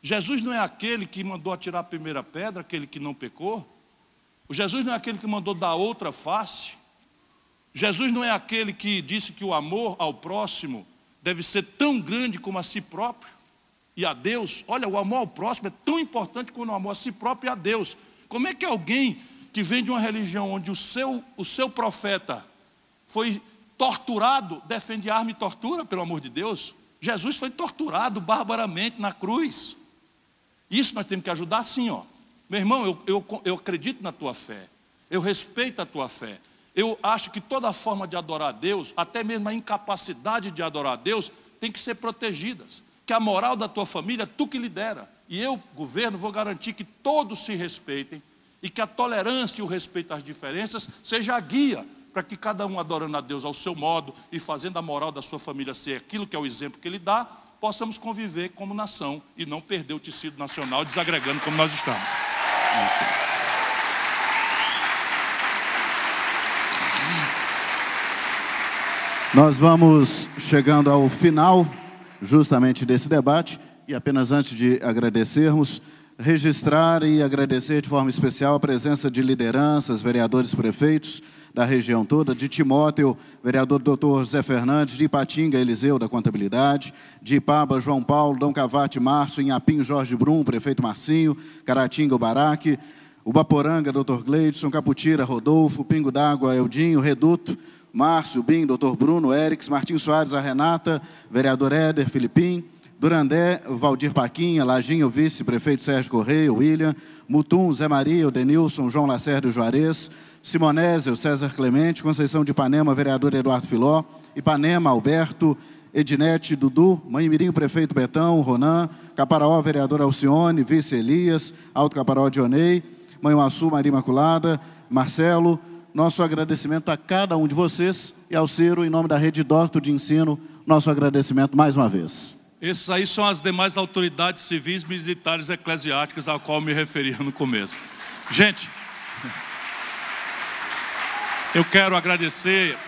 Jesus não é aquele que mandou atirar a primeira pedra, aquele que não pecou. O Jesus não é aquele que mandou dar outra face. Jesus não é aquele que disse que o amor ao próximo deve ser tão grande como a si próprio e a Deus. Olha, o amor ao próximo é tão importante quanto o amor a si próprio e a Deus. Como é que alguém que vem de uma religião onde o seu, o seu profeta foi torturado defende arma e tortura, pelo amor de Deus? Jesus foi torturado barbaramente na cruz. Isso nós temos que ajudar sim, ó. Meu irmão, eu, eu, eu acredito na tua fé. Eu respeito a tua fé. Eu acho que toda forma de adorar a Deus, até mesmo a incapacidade de adorar a Deus, tem que ser protegidas. Que a moral da tua família, tu que lidera. E eu, governo, vou garantir que todos se respeitem e que a tolerância e o respeito às diferenças seja a guia para que cada um adorando a Deus ao seu modo e fazendo a moral da sua família ser aquilo que é o exemplo que ele dá, possamos conviver como nação e não perder o tecido nacional desagregando como nós estamos. Nós vamos chegando ao final justamente desse debate e apenas antes de agradecermos, registrar e agradecer de forma especial a presença de lideranças, vereadores, prefeitos da região toda, de Timóteo, vereador doutor José Fernandes, de Ipatinga, Eliseu, da Contabilidade, de Ipaba, João Paulo, Dom Cavate, Márcio, Inhapim, Jorge Brum, prefeito Marcinho, Caratinga, Ubaraque, Ubaporanga, doutor Gleidson, Caputira, Rodolfo, Pingo d'Água, Eudinho, Reduto, Márcio, Bim, doutor Bruno, Erics, Martins Soares, a Renata, vereador Éder, Filipim, Durandé, Valdir Paquinha, Lajinho, vice-prefeito Sérgio Correia, William, Mutum, Zé Maria, Denilson, João Lacerda Juarez, Simonésio, César Clemente, Conceição de Ipanema, vereador Eduardo Filó, Ipanema, Alberto, Ednete, Dudu, Mãe Mirim, prefeito Betão, Ronan, Caparaó, vereador Alcione, vice Elias, Alto Caparaó, Dionei, Mãe Maçu, Maria Imaculada, Marcelo, nosso agradecimento a cada um de vocês e ao Ciro, em nome da Rede Docto de Ensino, nosso agradecimento mais uma vez. Esses aí são as demais autoridades civis, militares e eclesiásticas ao qual me referia no começo. Gente, eu quero agradecer,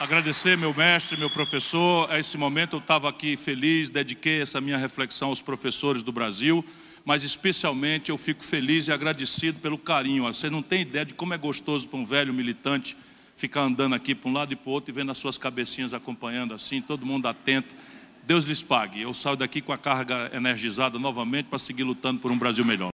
agradecer meu mestre, meu professor. A esse momento eu estava aqui feliz, dediquei essa minha reflexão aos professores do Brasil mas especialmente eu fico feliz e agradecido pelo carinho. Você não tem ideia de como é gostoso para um velho militante ficar andando aqui para um lado e para o outro e vendo as suas cabecinhas acompanhando assim, todo mundo atento. Deus lhes pague. Eu saio daqui com a carga energizada novamente para seguir lutando por um Brasil melhor.